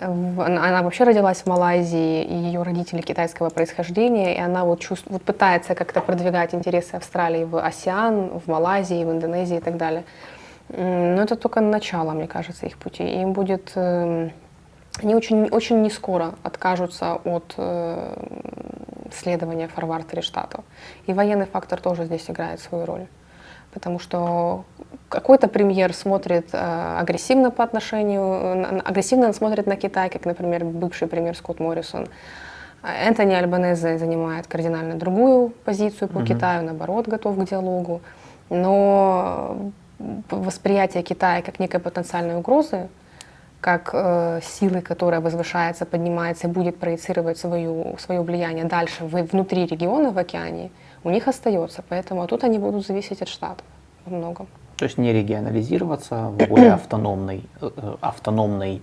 она вообще родилась в Малайзии, и ее родители китайского происхождения, и она вот, чувств, вот пытается как-то продвигать интересы Австралии в Осиан, в Малайзии, в Индонезии и так далее. Но это только начало, мне кажется, их пути. им будет... Эм, они очень, очень не скоро откажутся от э, следования фарвартере штатов. И военный фактор тоже здесь играет свою роль. Потому что какой-то премьер смотрит э, агрессивно по отношению, э, агрессивно смотрит на Китай, как, например, бывший премьер Скотт Моррисон. Энтони Альбанезе занимает кардинально другую позицию по mm-hmm. Китаю, наоборот, готов к диалогу. Но восприятие Китая как некой потенциальной угрозы, как э, силы, которая возвышается, поднимается и будет проецировать свою, свое влияние дальше в, внутри региона в океане, у них остается. Поэтому а тут они будут зависеть от штатов во многом. То есть не регионализироваться в более [CLEARS THROAT] автономный, э, э, автономный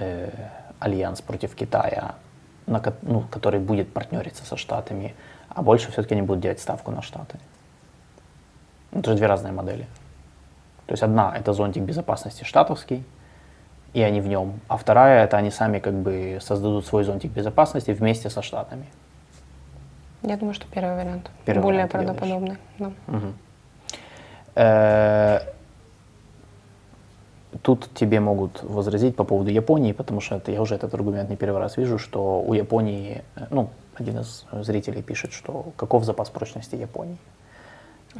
э, альянс против Китая, на, ну, который будет партнериться со Штатами, а больше все-таки они будут делать ставку на Штаты. Это же две разные модели. То есть одна это зонтик безопасности штатовский, и они в нем, а вторая это они сами как бы создадут свой зонтик безопасности вместе со штатами. Я думаю, что первый вариант. Первый Более вариант правдоподобный. Да. Угу. Тут тебе могут возразить по поводу Японии, потому что это, я уже этот аргумент не первый раз вижу, что у Японии, э, ну, один из зрителей пишет, что каков запас прочности Японии.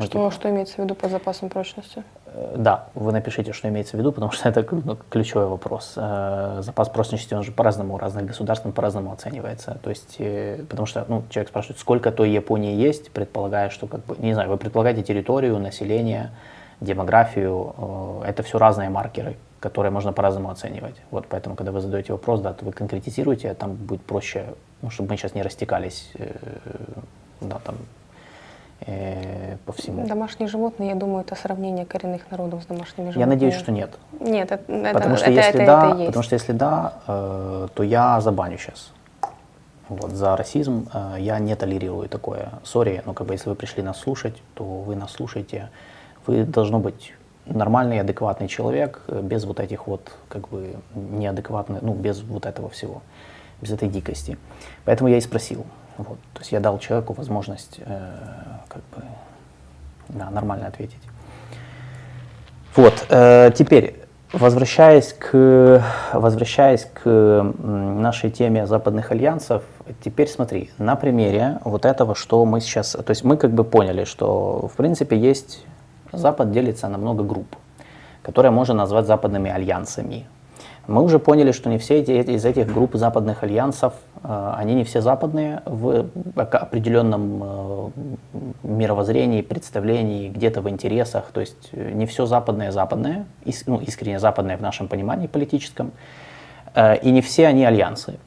Что, что имеется в виду под запасом прочности? Э, да, вы напишите, что имеется в виду, потому что [LAUGHS] это ну, ключевой вопрос. Э, запас прочности, он же по-разному у разных государств по-разному оценивается. То есть, э, потому что ну, человек спрашивает, сколько той Японии есть, предполагая, что, как бы, не знаю, вы предполагаете территорию, население, демографию, это все разные маркеры, которые можно по-разному оценивать. Вот поэтому, когда вы задаете вопрос, да, то вы конкретизируете, там будет проще, ну, чтобы мы сейчас не растекались, да, там, э, по всему. Домашние животные, я думаю, это сравнение коренных народов с домашними животными. Я надеюсь, что нет. Нет, это, потому что это, если это, да, это есть. Потому что если да, э, то я забаню сейчас. Вот, за расизм э, я не толерирую такое. Сори, но как бы если вы пришли нас слушать, то вы нас слушаете. Вы должно быть нормальный, адекватный человек, э, без вот этих вот, как бы, неадекватных, ну, без вот этого всего, без этой дикости. Поэтому я и спросил, вот. То есть я дал человеку возможность э, как бы, да, нормально ответить. Вот, э, теперь, возвращаясь к, возвращаясь к нашей теме западных альянсов, теперь смотри, на примере вот этого, что мы сейчас, то есть мы как бы поняли, что в принципе есть, Запад делится на много групп, которые можно назвать западными альянсами. Мы уже поняли, что не все эти, из этих групп западных альянсов, э, они не все западные в определенном э, мировоззрении, представлении, где-то в интересах. То есть э, не все западное западное, ну, искренне западное в нашем понимании политическом, и не все они альянсы.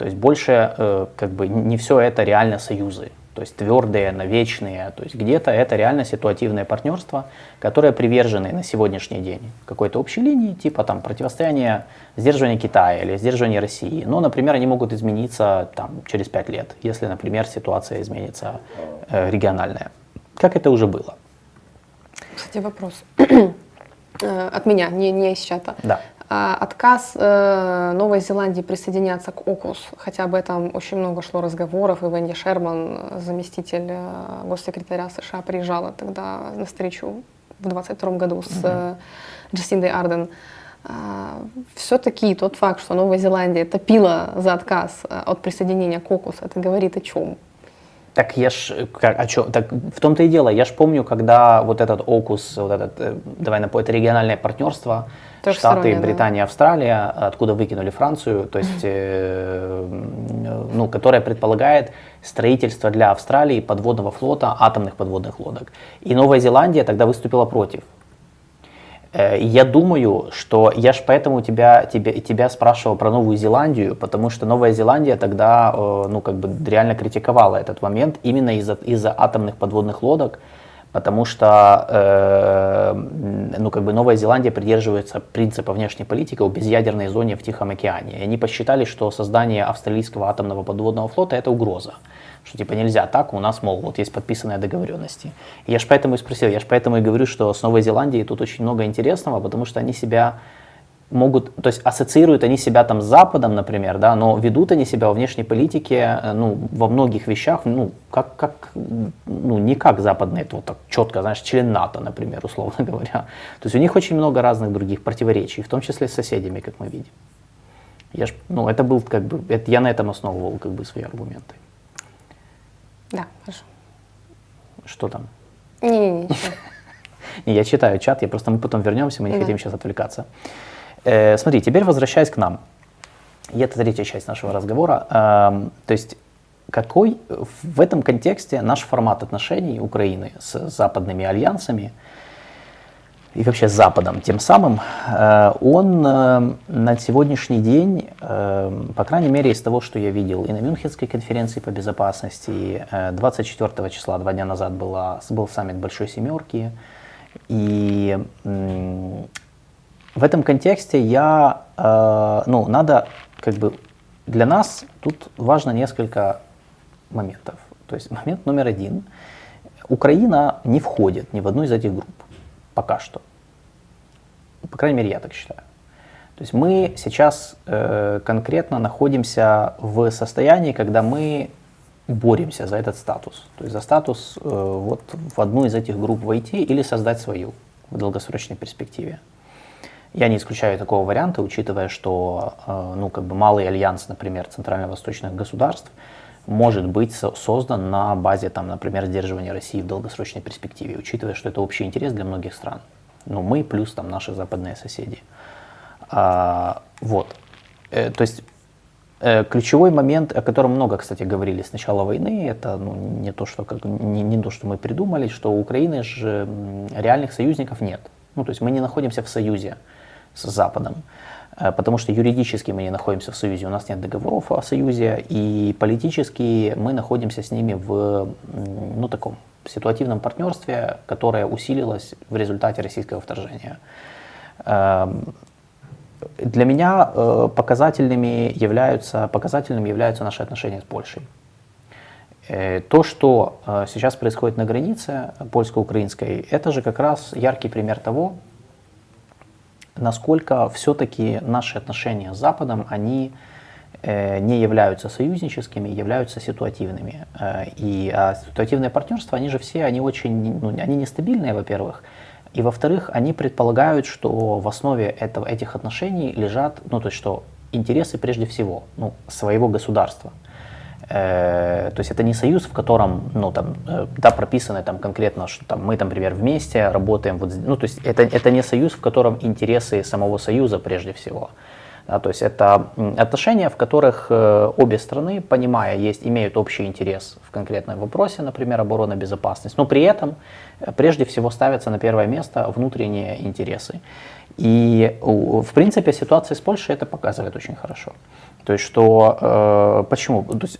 То есть больше э, как бы не все это реально союзы, то есть твердые, навечные. То есть где-то это реально ситуативное партнерство, которое привержены на сегодняшний день какой-то общей линии, типа там противостояние, сдерживания Китая или сдерживания России. Но, например, они могут измениться там через пять лет, если, например, ситуация изменится э, региональная. Как это уже было. Кстати, вопрос [CLEARS THROAT] э, от меня, не, не из чата. Да. А, отказ э, Новой Зеландии присоединяться к ОКУС, хотя об этом очень много шло разговоров, и Венди Шерман, заместитель э, госсекретаря США, приезжала тогда на встречу в 22 году с mm Джастиндой Арден. А, Все-таки тот факт, что Новая Зеландия топила за отказ от присоединения к ОКУС, это говорит о чем? Так я ж, как, а чё, так в том-то и дело, я ж помню, когда вот этот ОКУС, вот этот, давай на это региональное партнерство, Штаты, Британия, Австралия, откуда выкинули Францию, то есть, э, ну, которая предполагает строительство для Австралии подводного флота атомных подводных лодок. И Новая Зеландия тогда выступила против. Э, я думаю, что я ж поэтому тебя, тебя, тебя спрашивал про Новую Зеландию, потому что Новая Зеландия тогда, э, ну, как бы реально критиковала этот момент именно из-за из атомных подводных лодок, потому что э, ну, как бы Новая Зеландия придерживается принципа внешней политики о безъядерной зоне в Тихом океане. И они посчитали, что создание австралийского атомного подводного флота это угроза. Что типа нельзя так, у нас, мол, вот есть подписанные договоренности. И я же поэтому и спросил, я же поэтому и говорю, что с Новой Зеландией тут очень много интересного, потому что они себя могут, то есть ассоциируют они себя там с Западом, например, да, но ведут они себя во внешней политике, э, ну, во многих вещах, ну, как, как, ну, не как западные, это вот так четко, знаешь, член НАТО, например, условно [LAUGHS] говоря. То есть у них очень много разных других противоречий, в том числе с соседями, как мы видим. Я ж, ну, это был как бы, это, я на этом основывал как бы свои аргументы. Да, хорошо. Что там? Не-не-не, [LAUGHS] Не, я читаю чат, я просто мы потом вернемся, мы не да. хотим сейчас отвлекаться. Э, смотри, теперь возвращаясь к нам. И это третья часть нашего разговора. Э, то есть какой в этом контексте наш формат отношений Украины с западными альянсами и вообще с Западом тем самым, э, он э, на сегодняшний день, по крайней мере из того, что я видел и на Мюнхенской конференции по безопасности, 24 числа, два дня назад была, был саммит Большой Семерки, и в этом контексте я, э, ну, надо как бы для нас тут важно несколько моментов. То есть момент номер один. Украина не входит ни в одну из этих групп. Пока что. По крайней мере, я так считаю. То есть мы сейчас э, конкретно находимся в состоянии, когда мы боремся за этот статус. То есть за статус э, вот в одну из этих групп войти или создать свою в долгосрочной перспективе. Я не исключаю такого варианта, учитывая, что э, ну, как бы малый альянс, например, центрально-восточных государств может быть создан на базе, там, например, сдерживания России в долгосрочной перспективе, учитывая, что это общий интерес для многих стран. Ну, мы плюс там наши западные соседи. А, вот. Э, то есть э, ключевой момент, о котором много, кстати, говорили с начала войны, это ну, не, то, что, как, не, не то, что мы придумали, что у Украины же реальных союзников нет. Ну, то есть мы не находимся в союзе с Западом, э, потому что юридически мы не находимся в союзе, у нас нет договоров о союзе, и политически мы находимся с ними в ну, таком ситуативном партнерстве, которое усилилось в результате российского вторжения. Эм, для меня э, показательными являются, показательным являются наши отношения с Польшей. Э, то, что сейчас происходит на границе польско-украинской, это же как раз яркий пример того, насколько все-таки наши отношения с Западом, они э, не являются союзническими, являются ситуативными. Э, и а ситуативное партнерство, они же все, они очень, ну, они нестабильные, во-первых, и во-вторых, они предполагают, что в основе этого, этих отношений лежат, ну то есть что интересы прежде всего, ну, своего государства. Э, то есть это не союз, в котором, ну, там, э, да, прописано там конкретно, что там мы, там, например, вместе работаем, вот, ну, то есть это, это не союз, в котором интересы самого союза прежде всего. Да, то есть это отношения, в которых э, обе страны, понимая, есть, имеют общий интерес в конкретном вопросе, например, оборона, безопасность, но при этом э, прежде всего ставятся на первое место внутренние интересы. И в принципе ситуация с Польшей это показывает очень хорошо. То есть что, э, почему, то есть,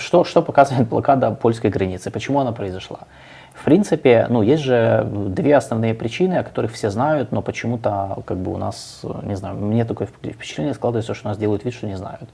что, что показывает блокада польской границы, почему она произошла? В принципе, ну, есть же две основные причины, о которых все знают, но почему-то как бы у нас, не знаю, мне такое впечатление складывается, что у нас делают вид, что не знают.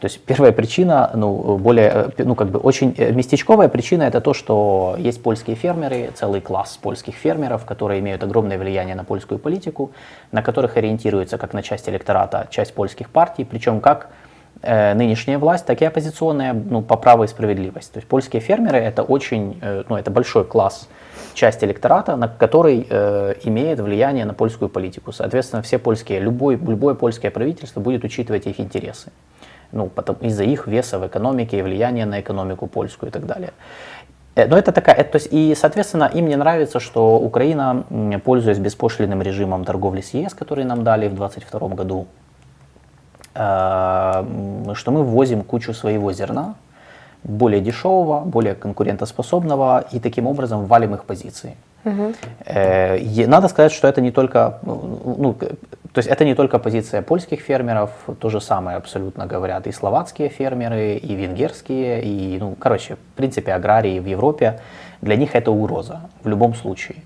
То есть первая причина, ну, более, ну, как бы очень местечковая причина, это то, что есть польские фермеры, целый класс польских фермеров, которые имеют огромное влияние на польскую политику, на которых ориентируется как на часть электората, часть польских партий, причем как Э, нынешняя власть, так и оппозиционная ну, по праву и справедливость. То есть польские фермеры это очень, э, ну, это большой класс, часть электората, на который э, имеет влияние на польскую политику. Соответственно, все польские, любой, любое польское правительство будет учитывать их интересы. Ну, из-за их веса в экономике и влияния на экономику польскую и так далее. Э, но это такая, это, то есть, и, соответственно, им не нравится, что Украина, пользуясь беспошлиным режимом торговли с ЕС, который нам дали в 2022 году, Э, что мы ввозим кучу своего зерна, более дешевого, более конкурентоспособного, и таким образом валим их позиции. Угу. Надо сказать, что это не только, ну, то есть это не только позиция польских фермеров, то же самое абсолютно говорят и словацкие фермеры, и венгерские, и, ну, короче, в принципе, аграрии в Европе, для них это угроза в любом случае.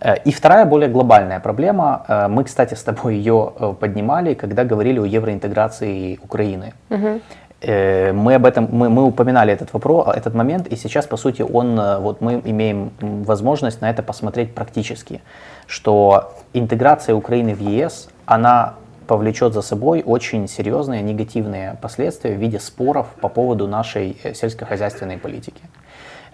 Э, и вторая, более глобальная проблема, э, мы, кстати, с тобой ее э, поднимали, когда говорили о евроинтеграции Украины. Угу. Мы об этом, мы, мы упоминали этот вопрос, этот момент, и сейчас, по сути, он, вот мы имеем возможность на это посмотреть практически, что интеграция Украины в ЕС, она повлечет за собой очень серьезные негативные последствия в виде споров по поводу нашей сельскохозяйственной политики.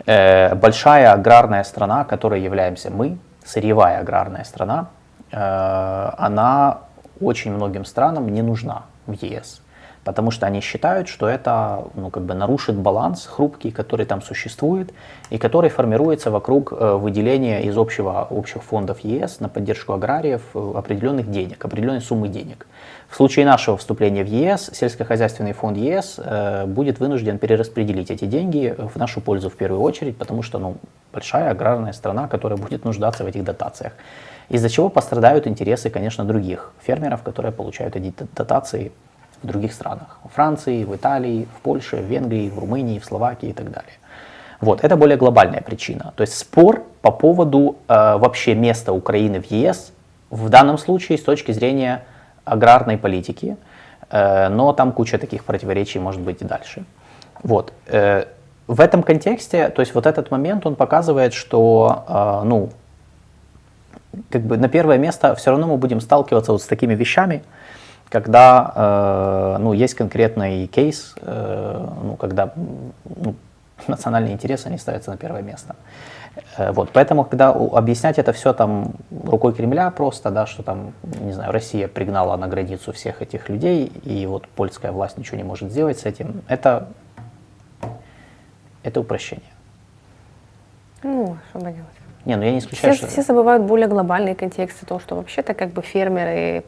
Большая аграрная страна, которой являемся мы, сырьевая аграрная страна, э, она очень многим странам не нужна в ЕС, потому что они считают, что это ну, как бы нарушит баланс хрупкий, который там существует, и который формируется вокруг э, выделения из общего, общих фондов ЕС на поддержку аграриев э, определенных денег, определенной суммы денег. В случае нашего вступления в ЕС, сельскохозяйственный фонд ЕС э, будет вынужден перераспределить эти деньги в нашу пользу в первую очередь, потому что ну, большая аграрная страна, которая будет нуждаться в этих дотациях. Из-за чего пострадают интересы, конечно, других фермеров, которые получают эти дотации в других странах. В Франции, в Италии, в Польше, в Венгрии, в Румынии, в Словакии и так далее. Вот, это более глобальная причина. То есть спор по поводу э, вообще места Украины в ЕС в данном случае с точки зрения аграрной политики, э, но там куча таких противоречий может быть и дальше. Вот. Э, в этом контексте, то есть вот этот момент, он показывает, что, э, ну, как бы на первое место все равно мы будем сталкиваться вот с такими вещами, когда, ну, есть конкретный кейс, ну, когда ну, национальные интересы, они ставятся на первое место. Э, вот, поэтому, когда объяснять это все там рукой Кремля просто, да, что там, не знаю, Россия пригнала на границу всех этих людей, и вот польская власть ничего не может сделать с этим, это, это упрощение. Ну, что делать? Не, ну я не исключаю, все, что... Все забывают более глобальные контексты, то, что вообще-то как бы фермеры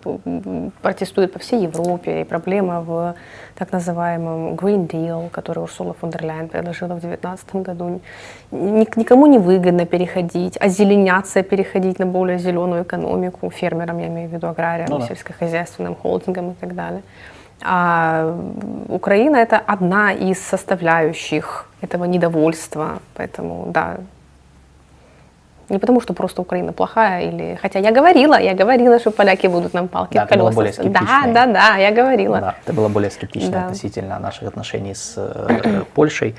протестуют по всей Европе, и проблема в так называемом Green Deal, который Урсула фон дер Ляйен предложила в 2019 году. Никому не выгодно переходить, озеленяться, переходить на более зеленую экономику, фермерам, я имею в виду аграриям, ну, да. сельскохозяйственным холдингам и так далее. А Украина это одна из составляющих этого недовольства, поэтому да, не потому, что просто Украина плохая, или... Хотя я говорила, я говорила, что поляки будут нам палки да, в колеса. Ты была более скептичная. Да, да, да, я говорила. Да, ты была более скептична да. относительно наших отношений с э, [CLEARS THROAT] Польшей.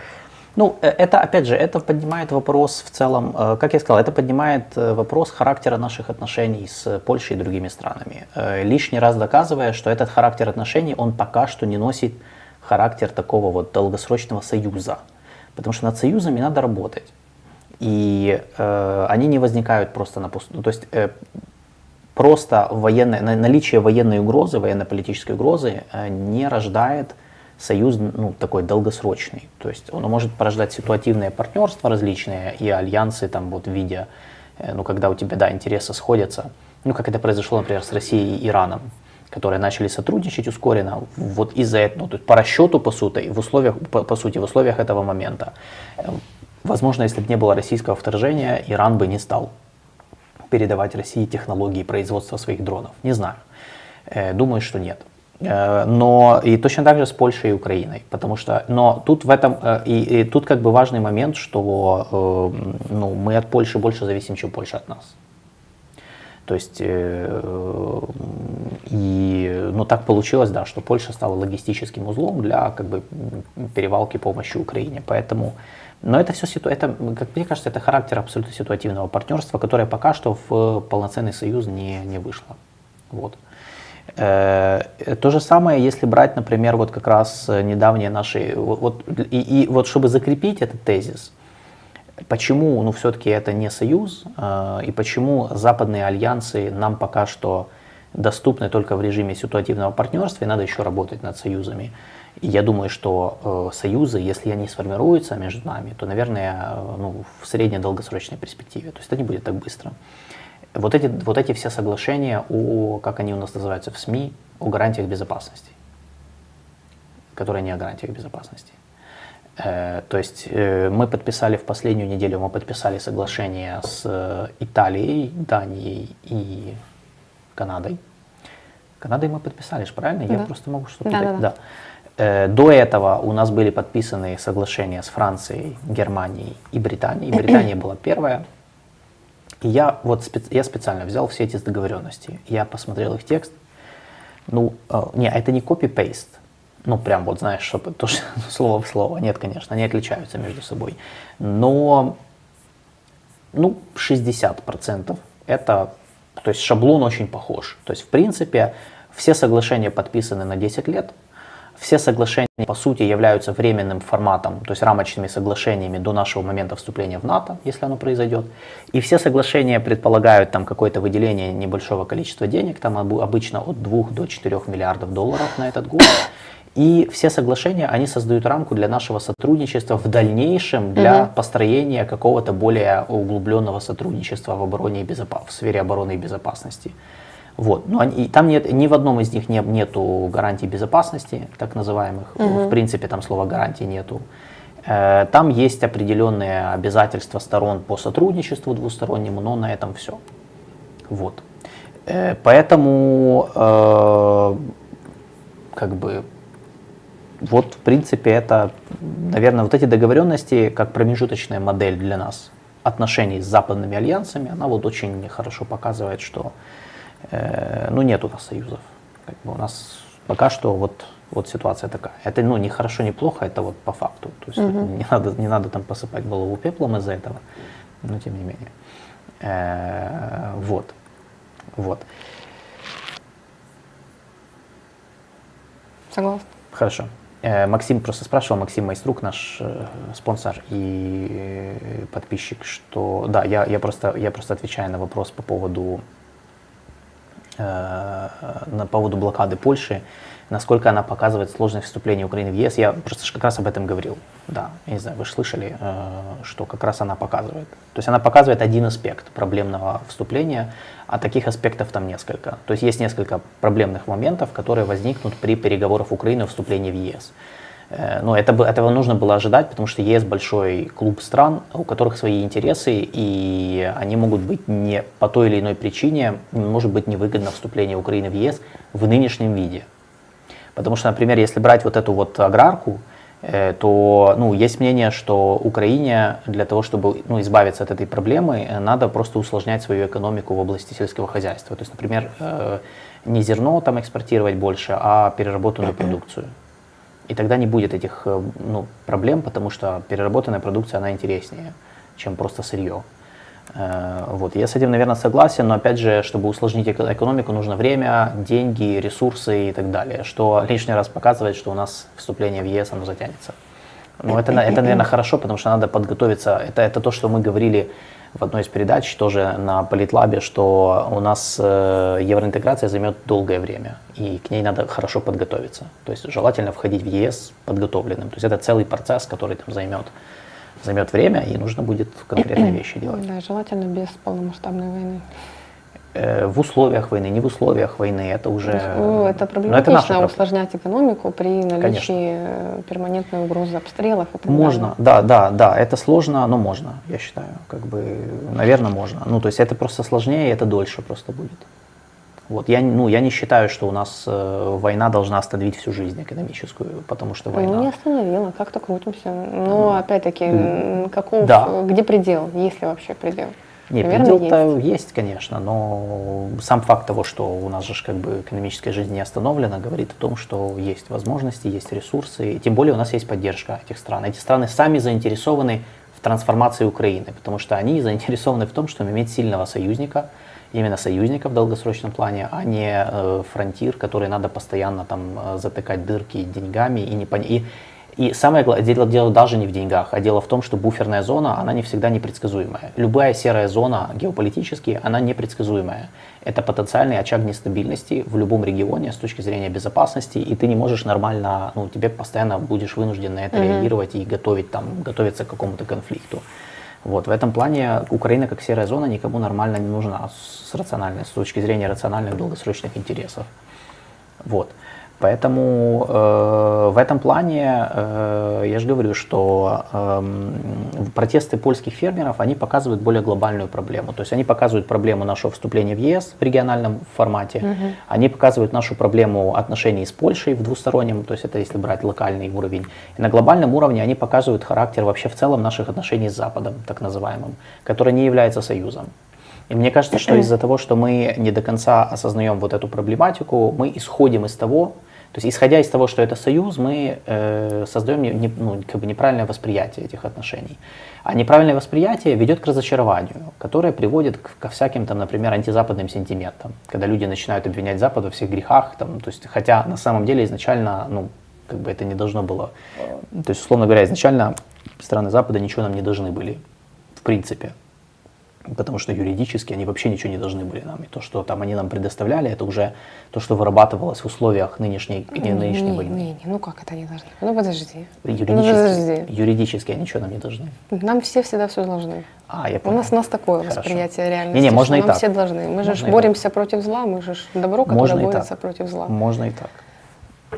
Ну, э, это, опять же, это поднимает вопрос в целом, э, как я сказал, это поднимает вопрос характера наших отношений с Польшей и другими странами. Лишний раз доказывая, что этот характер отношений, он пока что не носит характер такого вот долгосрочного союза. Потому что над союзами надо работать. И э, они не возникают просто на пусту. То есть э, просто военное, наличие военной угрозы, военно-политической угрозы э, не рождает союз ну, такой долгосрочный. То есть он может порождать ситуативные партнерства различные и альянсы там вот в виде, э, ну когда у тебя да, интересы сходятся, ну как это произошло, например, с Россией и Ираном. которые начали сотрудничать ускоренно, вот из-за этого, ну, то есть по расчету, по сути, в условиях, по, по сути, в условиях этого момента. Возможно, если бы не было российского вторжения, Иран бы не стал передавать России технологии производства своих дронов. Не знаю. Э, думаю, что нет. Э, но и точно так же с Польшей и Украиной, потому что, но тут в этом э, и, и тут как бы важный момент, что ну, мы от Польши больше зависим, чем Польша от нас. То есть, и, ну, так получилось, да, что Польша стала логистическим узлом для как бы, перевалки помощи Украине. Поэтому но это все, это, как мне кажется, это характер абсолютно ситуативного партнерства, которое пока что в полноценный союз не, не вышло. Вот. Э, то же самое, если брать, например, вот как раз недавние наши, вот, и, и вот чтобы закрепить этот тезис, почему, ну, все-таки это не союз, э, и почему западные альянсы нам пока что доступны только в режиме ситуативного партнерства, и надо еще работать над союзами. И я думаю, что э, союзы, если они сформируются между нами, то, наверное, э, ну, в средней долгосрочной перспективе. То есть это не будет так быстро. Вот эти, вот эти все соглашения о, как они у нас называются в СМИ, о гарантиях безопасности, которые не о гарантиях безопасности. Э, то есть э, мы подписали в последнюю неделю, мы подписали соглашение с э, Италией, Данией и Канадой. Канадой мы подписали, правильно? Да. Я просто могу что-то да, да, да. да. Э, до этого у нас были подписаны соглашения с Францией, Германией и Британией. Британия была первая. И я вот специ, я специально взял все эти договоренности. Я посмотрел их текст. Ну, э, не, это не копи-пейст. Ну, прям вот, знаешь, чтобы [LAUGHS] то, что, слово в слово. Нет, конечно, они отличаются между собой. Но, ну, 60% это, то есть шаблон очень похож. То есть, в принципе, все соглашения подписаны на 10 лет – все соглашения, по сути, являются временным форматом, то есть рамочными соглашениями до нашего момента вступления в НАТО, если оно произойдет. И все соглашения предполагают там какое-то выделение небольшого количества денег, там обычно от 2 до 4 миллиардов долларов на этот год. И все соглашения, они создают рамку для нашего сотрудничества в дальнейшем для угу. построения какого-то более углубленного сотрудничества в обороне и безопас... в сфере обороны и безопасности. Вот. Но они, там нет, ни в одном из них не, нету гарантий безопасности, так называемых. Угу. В принципе, там слова гарантии нету. Э, там есть определенные обязательства сторон по сотрудничеству двустороннему, но на этом все. Вот. Э, поэтому, э, как бы, вот, в принципе, это, наверное, вот эти договоренности, как промежуточная модель для нас отношений с западными альянсами, она вот очень хорошо показывает, что ну, нет у нас союзов. Как бы у нас пока что вот, вот ситуация такая. Это ну, не хорошо, не плохо, это вот по факту. То есть угу. не, надо, не надо там посыпать голову пеплом из-за этого, но тем не менее. Э, вот. Вот. Согласна. Хорошо. Э, Максим просто спрашивал, Максим Майструк, наш э, спонсор и подписчик, что да, я, я, просто, я просто отвечаю на вопрос по поводу Э, на поводу блокады Польши, насколько она показывает сложность вступления Украины в ЕС. Я просто как раз об этом говорил. Да, я не знаю, вы же слышали, э, что как раз она показывает. То есть она показывает один аспект проблемного вступления, а таких аспектов там несколько. То есть есть несколько проблемных моментов, которые возникнут при переговорах Украины о вступлении в ЕС. Э, но это, этого нужно было ожидать, потому что ЕС большой клуб стран, у которых свои интересы, и они могут быть не по той или иной причине, может быть невыгодно вступление Украины в ЕС в нынешнем виде. Потому что, например, если брать вот эту вот аграрку, э, то ну, есть мнение, что Украине для того, чтобы ну, избавиться от этой проблемы, надо просто усложнять свою экономику в области сельского хозяйства. То есть, например, э, не зерно там экспортировать больше, а переработанную [CLEARS THROAT] продукцию. И тогда не будет этих э, ну, проблем, потому что переработанная продукция, она интереснее, чем просто сырье. Э, вот. Я с этим, наверное, согласен, но опять же, чтобы усложнить экономику, нужно время, деньги, ресурсы и так далее, что лишний раз показывает, что у нас вступление в ЕС оно затянется. Но это, это, наверное, хорошо, потому что надо подготовиться. Это, это то, что мы говорили в одной из передач тоже на Политлабе, что у нас э, евроинтеграция займет долгое время, и к ней надо хорошо подготовиться. То есть желательно входить в ЕС подготовленным. То есть это целый процесс, который там займет, займет время, и нужно будет конкретные [CLEARS THROAT] вещи делать. Да, желательно без полномасштабной войны. Э, в условиях войны, не в условиях войны, это уже... Ну, это проблематично, это усложнять экономику при наличии Конечно. перманентной угрозы обстрелов и так Можно, далее. да, да, да, это сложно, но можно, я считаю, как бы, наверное, можно. Ну, то есть это просто сложнее, это дольше просто будет. Вот, я, ну, я не считаю, что у нас э, война должна остановить всю жизнь экономическую, потому что война... Ну, не остановила, как-то крутимся. Но, опять-таки, mm. каков, да. где предел, есть ли вообще предел? Нет, предел-то есть. есть, конечно, но сам факт того, что у нас же как бы экономическая жизнь не остановлена, говорит о том, что есть возможности, есть ресурсы, и тем более у нас есть поддержка этих стран. Эти страны сами заинтересованы в трансформации Украины, потому что они [LAUGHS] заинтересованы в том, чтобы иметь сильного союзника, именно союзника в долгосрочном плане, а не э, фронтир, который надо постоянно там э, затыкать дырки деньгами и не понять. И самое главное, дело, дело даже не в деньгах, а дело в том, что буферная зона, она не всегда непредсказуемая. Любая серая зона геополитически, она непредсказуемая. Это потенциальный очаг нестабильности в любом регионе с точки зрения безопасности, и ты не можешь нормально, ну, тебе постоянно будешь вынужден на это mm-hmm. реагировать и готовить там, готовиться к какому-то конфликту. Вот, в этом плане Украина как серая зона никому нормально не нужна с рациональной, с точки зрения рациональных долгосрочных интересов. Вот. Поэтому э, в этом плане э, я же говорю, что э, протесты польских фермеров, они показывают более глобальную проблему. То есть они показывают проблему нашего вступления в ЕС в региональном формате, угу. они показывают нашу проблему отношений с Польшей в двустороннем, то есть это если брать локальный уровень. И на глобальном уровне они показывают характер вообще в целом наших отношений с Западом, так называемым, который не является союзом. И мне кажется, что [CLEARS THROAT] из-за того, что мы не до конца осознаем вот эту проблематику, мы исходим из того, то есть, исходя из того, что это союз, мы э, создаем не, не, ну, как бы неправильное восприятие этих отношений. А неправильное восприятие ведет к разочарованию, которое приводит к, ко всяким, там, например, антизападным сентиментам, когда люди начинают обвинять Запад во всех грехах, там, то есть, хотя на самом деле изначально, ну, как бы это не должно было, то есть, условно говоря, изначально страны Запада ничего нам не должны были, в принципе потому что юридически они вообще ничего не должны были нам. И то, что там они нам предоставляли, это уже то, что вырабатывалось в условиях нынешней, не, нынешней не, войны. Не, не, ну как это не должны? Ну подожди. Юридически, ну, подожди. юридически они ничего нам не должны. Нам все всегда все должны. А, я понял. У нас, у нас такое Хорошо. восприятие реальности. Не, не, можно и нам так. все должны. Мы же боремся против зла, мы же добро, которое можно борется против зла. Можно и так.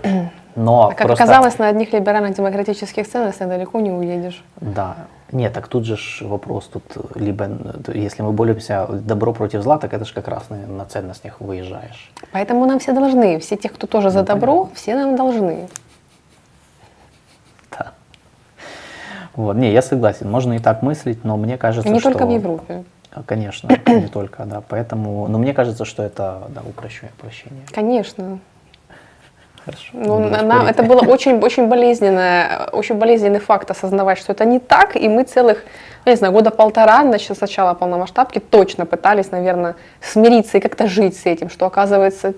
[CLEARS THROAT] Но а как просто... оказалось, на одних либерально-демократических ценностях далеко не уедешь. Да. Нет, так тут же ж вопрос, тут либо, если мы боремся добро против зла, так это же как раз на, на ценностях выезжаешь. Поэтому нам все должны, все те, кто тоже ну, за добро, понятно. все нам должны. Да. Вот, не, я согласен, можно и так мыслить, но мне кажется, не что... только в Европе. Конечно, [COUGHS] не только, да, поэтому, но мне кажется, что это, да, упрощение. Конечно. Хорошо. Ну, нам это было очень, очень болезненное, очень болезненный факт осознавать, что это не так, и мы целых, ну, не знаю, года полтора, значит, с начала полномасштабки точно пытались, наверное, смириться и как-то жить с этим, что оказывается,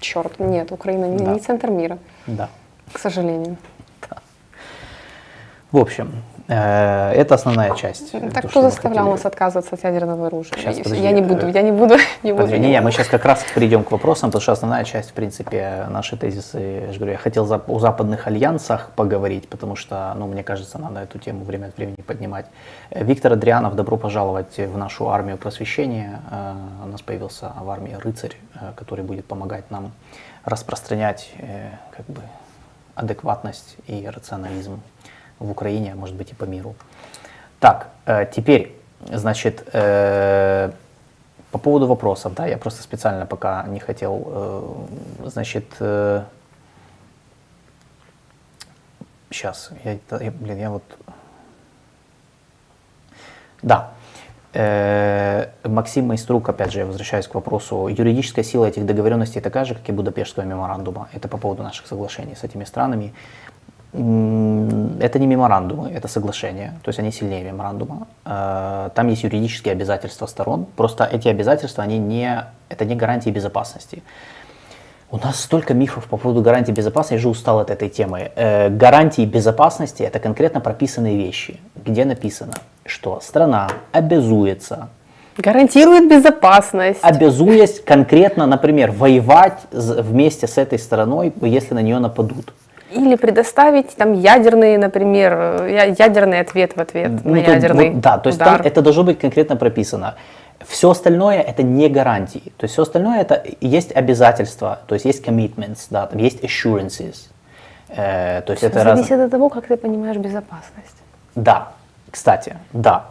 черт, нет, Украина не, да. не центр мира. Да. К сожалению. Да. В общем, это основная часть. Так то, кто заставлял нас отказываться от ядерного оружия? Сейчас, подожди, я не буду, я не буду, [LAUGHS] не буду. Не, не, мы сейчас как раз перейдем к вопросам, потому что основная часть, в принципе, наши тезисы, я же говорю, я хотел о западных альянсах поговорить, потому что, ну, мне кажется, надо эту тему время от времени поднимать. Э, Виктор Адрианов, добро пожаловать в нашу армию просвещения. Э, у нас появился в армии рыцарь, который будет помогать нам распространять, как бы, адекватность и рационализм в Украине, а может быть и по миру. Так, э, теперь, значит, э, по поводу вопросов, да, я просто специально пока не хотел, э, значит, сейчас, я, блин, я вот, да, Максим Майструк, опять же, я возвращаюсь к вопросу, юридическая сила этих договоренностей такая же, как и Будапештского меморандума. Это по поводу наших соглашений с этими странами это не меморандумы, это соглашения, то есть они сильнее меморандума. Э, там есть юридические обязательства сторон, просто эти обязательства, они не, это не гарантии безопасности. У нас столько мифов по поводу гарантии безопасности, я же устал от этой темы. Э, гарантии безопасности – это конкретно прописанные вещи, где написано, что страна обязуется Гарантирует безопасность. Обязуясь конкретно, например, воевать вместе с этой стороной, если на нее нападут. Или предоставить там ядерный, например, ядерный ответ в ответ ну, на ядерный вот, Да, то есть удар. там это должно быть конкретно прописано. все остальное это не гарантии. То есть все остальное это есть обязательства, то есть есть commitments, да, там есть assurances. Э, то есть это зависит раз... от того, как ты понимаешь безопасность. Да, кстати, да.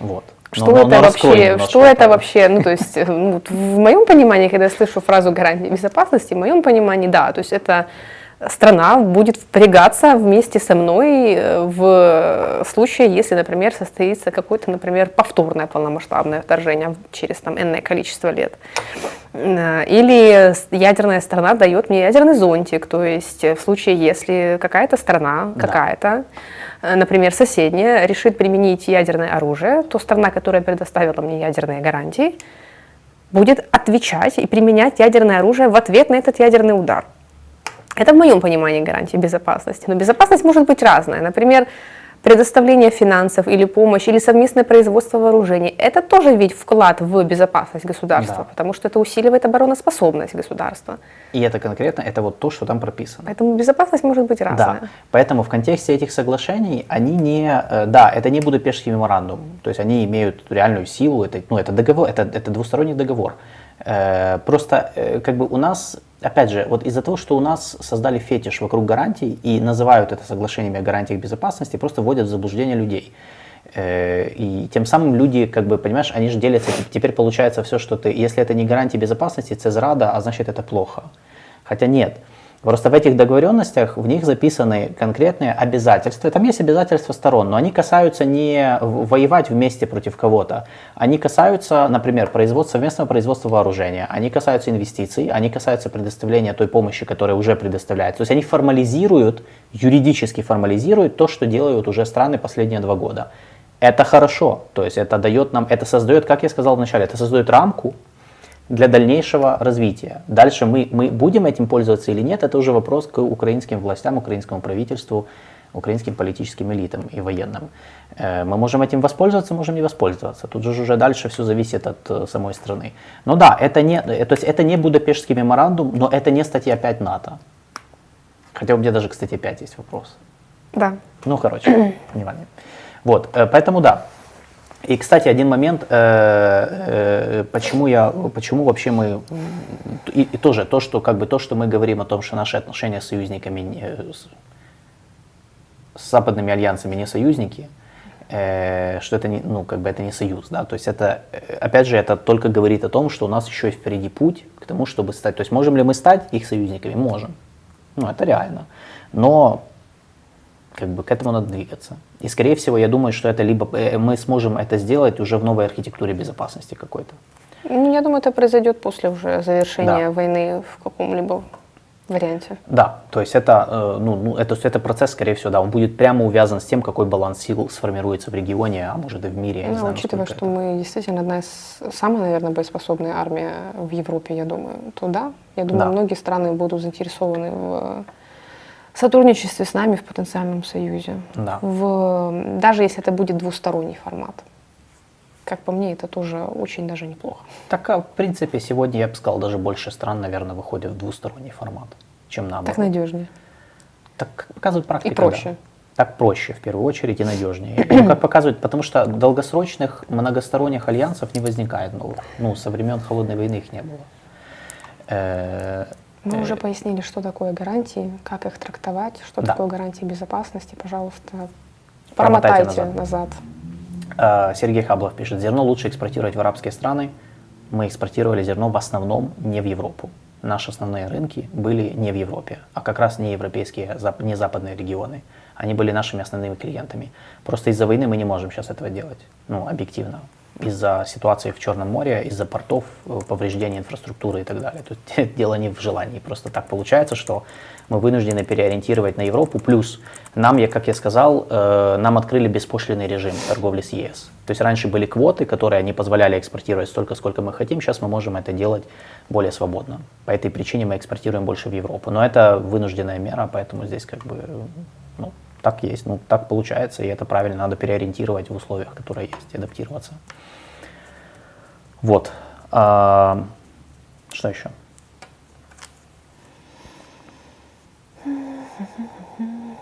Вот. Что но, это но вообще? Что это вообще? Ну, то есть, ну, в моем понимании, когда я слышу фразу гарантии безопасности, в моем понимании, да, то есть это страна будет впрягаться вместе со мной э, в случае, если, например, состоится какое-то, например, повторное полномасштабное вторжение через там энное количество лет. Э, или ядерная страна дает мне ядерный зонтик, то есть в случае, если какая-то страна, да. какая-то, э, например, соседняя, решит применить ядерное оружие, то страна, которая предоставила мне ядерные гарантии, будет отвечать и применять ядерное оружие в ответ на этот ядерный удар. Это в моем понимании гарантии безопасности. Но безопасность может быть разная. Например, предоставление финансов или помощь, или совместное производство вооружений. Это тоже ведь вклад в безопасность государства, да. потому что это усиливает обороноспособность государства. И это конкретно, это вот то, что там прописано. Поэтому безопасность может быть разная. Да, поэтому в контексте этих соглашений они не, э, да, это не Будапештский меморандум, то есть они имеют реальную силу, это, ну, это договор, это, это двусторонний договор. Э, просто э, как бы у нас, опять же, вот из-за того, что у нас создали фетиш вокруг гарантий и называют это соглашениями о гарантиях безопасности, просто вводят в заблуждение людей. Э, и тем самым люди, как бы, понимаешь, они же делятся, теперь получается все, что ты, если это не гарантия безопасности, цезрада, а значит это плохо. Хотя нет. Просто в этих договоренностях в них записаны конкретные обязательства. Там есть обязательства сторон, но они касаются не воевать вместе против кого-то. Они касаются, например, производства, совместного производства вооружения. Они касаются инвестиций, они касаются предоставления той помощи, которая уже предоставляется. То есть они формализируют, юридически формализируют то, что делают уже страны последние два года. Это хорошо, то есть это дает нам, это создает, как я сказал вначале, это создает рамку, для дальнейшего развития. Дальше мы, мы будем этим пользоваться или нет, это уже вопрос к украинским властям, украинскому правительству, украинским политическим элитам и военным. Э, мы можем этим воспользоваться, можем не воспользоваться. Тут же уже дальше все зависит от э, самой страны. Но да, это не, э, то есть это не Будапештский меморандум, но это не статья 5 НАТО. Хотя у меня даже к статье 5 есть вопрос. Да. Ну, короче, [CLEARS THROAT] важно. Вот, поэтому да, и, кстати, один момент, э, э, почему я, почему вообще мы, и, и тоже то, что как бы то, что мы говорим о том, что наши отношения с союзниками, с, с западными альянсами не союзники, э, что это не, ну как бы это не союз, да, то есть это, опять же, это только говорит о том, что у нас еще впереди путь к тому, чтобы стать, то есть можем ли мы стать их союзниками, можем, ну это реально, но как бы к этому надо двигаться. И скорее всего, я думаю, что это либо э, мы сможем это сделать уже в новой архитектуре безопасности какой-то. Ну, я думаю, это произойдет после уже завершения да. войны в каком-либо варианте. Да, то есть это, э, ну, ну, это, это процесс, скорее всего, да, он будет прямо увязан с тем, какой баланс сил сформируется в регионе, а может и в мире. Я ну, знаю, учитывая, что это. мы действительно одна из самых, наверное, боеспособная армия в Европе, я думаю, то да, я думаю, да. многие страны будут заинтересованы в сотрудничестве с нами в потенциальном союзе. Да. В, даже если это будет двусторонний формат. Как по мне, это тоже очень даже неплохо. Так, а в принципе, сегодня, я бы сказал, даже больше стран, наверное, выходят в двусторонний формат, чем наоборот. Так надежнее. Так показывает практика. И проще. Да. Так проще, в первую очередь, и надежнее. Ну, как показывает, потому что долгосрочных многосторонних альянсов не возникает новых. Ну, со времен Холодной войны их не было. Э, мы уже пояснили, что такое гарантии, как их трактовать, что да. такое гарантии безопасности. Пожалуйста, промотайте, назад. назад. А, Сергей Хаблов пишет, зерно лучше экспортировать в арабские страны. Мы экспортировали зерно в основном не в Европу. Наши основные рынки были не в Европе, а как раз не европейские, не западные регионы. Они были нашими основными клиентами. Просто из-за войны мы не можем сейчас этого делать, ну, объективно из-за ситуации в Черном море, из-за портов, э, повреждения инфраструктуры и так далее. Тут [LAUGHS] дело не в желании, просто так получается, что мы вынуждены переориентировать на Европу. Плюс нам, я, как я сказал, э, нам открыли беспошлиный режим торговли с ЕС. То есть раньше были квоты, которые не позволяли экспортировать столько, сколько мы хотим. Сейчас мы можем это делать более свободно. По этой причине мы экспортируем больше в Европу. Но это вынужденная мера, поэтому здесь как бы ну, так есть, ну так получается, и это правильно, надо переориентировать в условиях, которые есть, адаптироваться. Вот. А, что еще?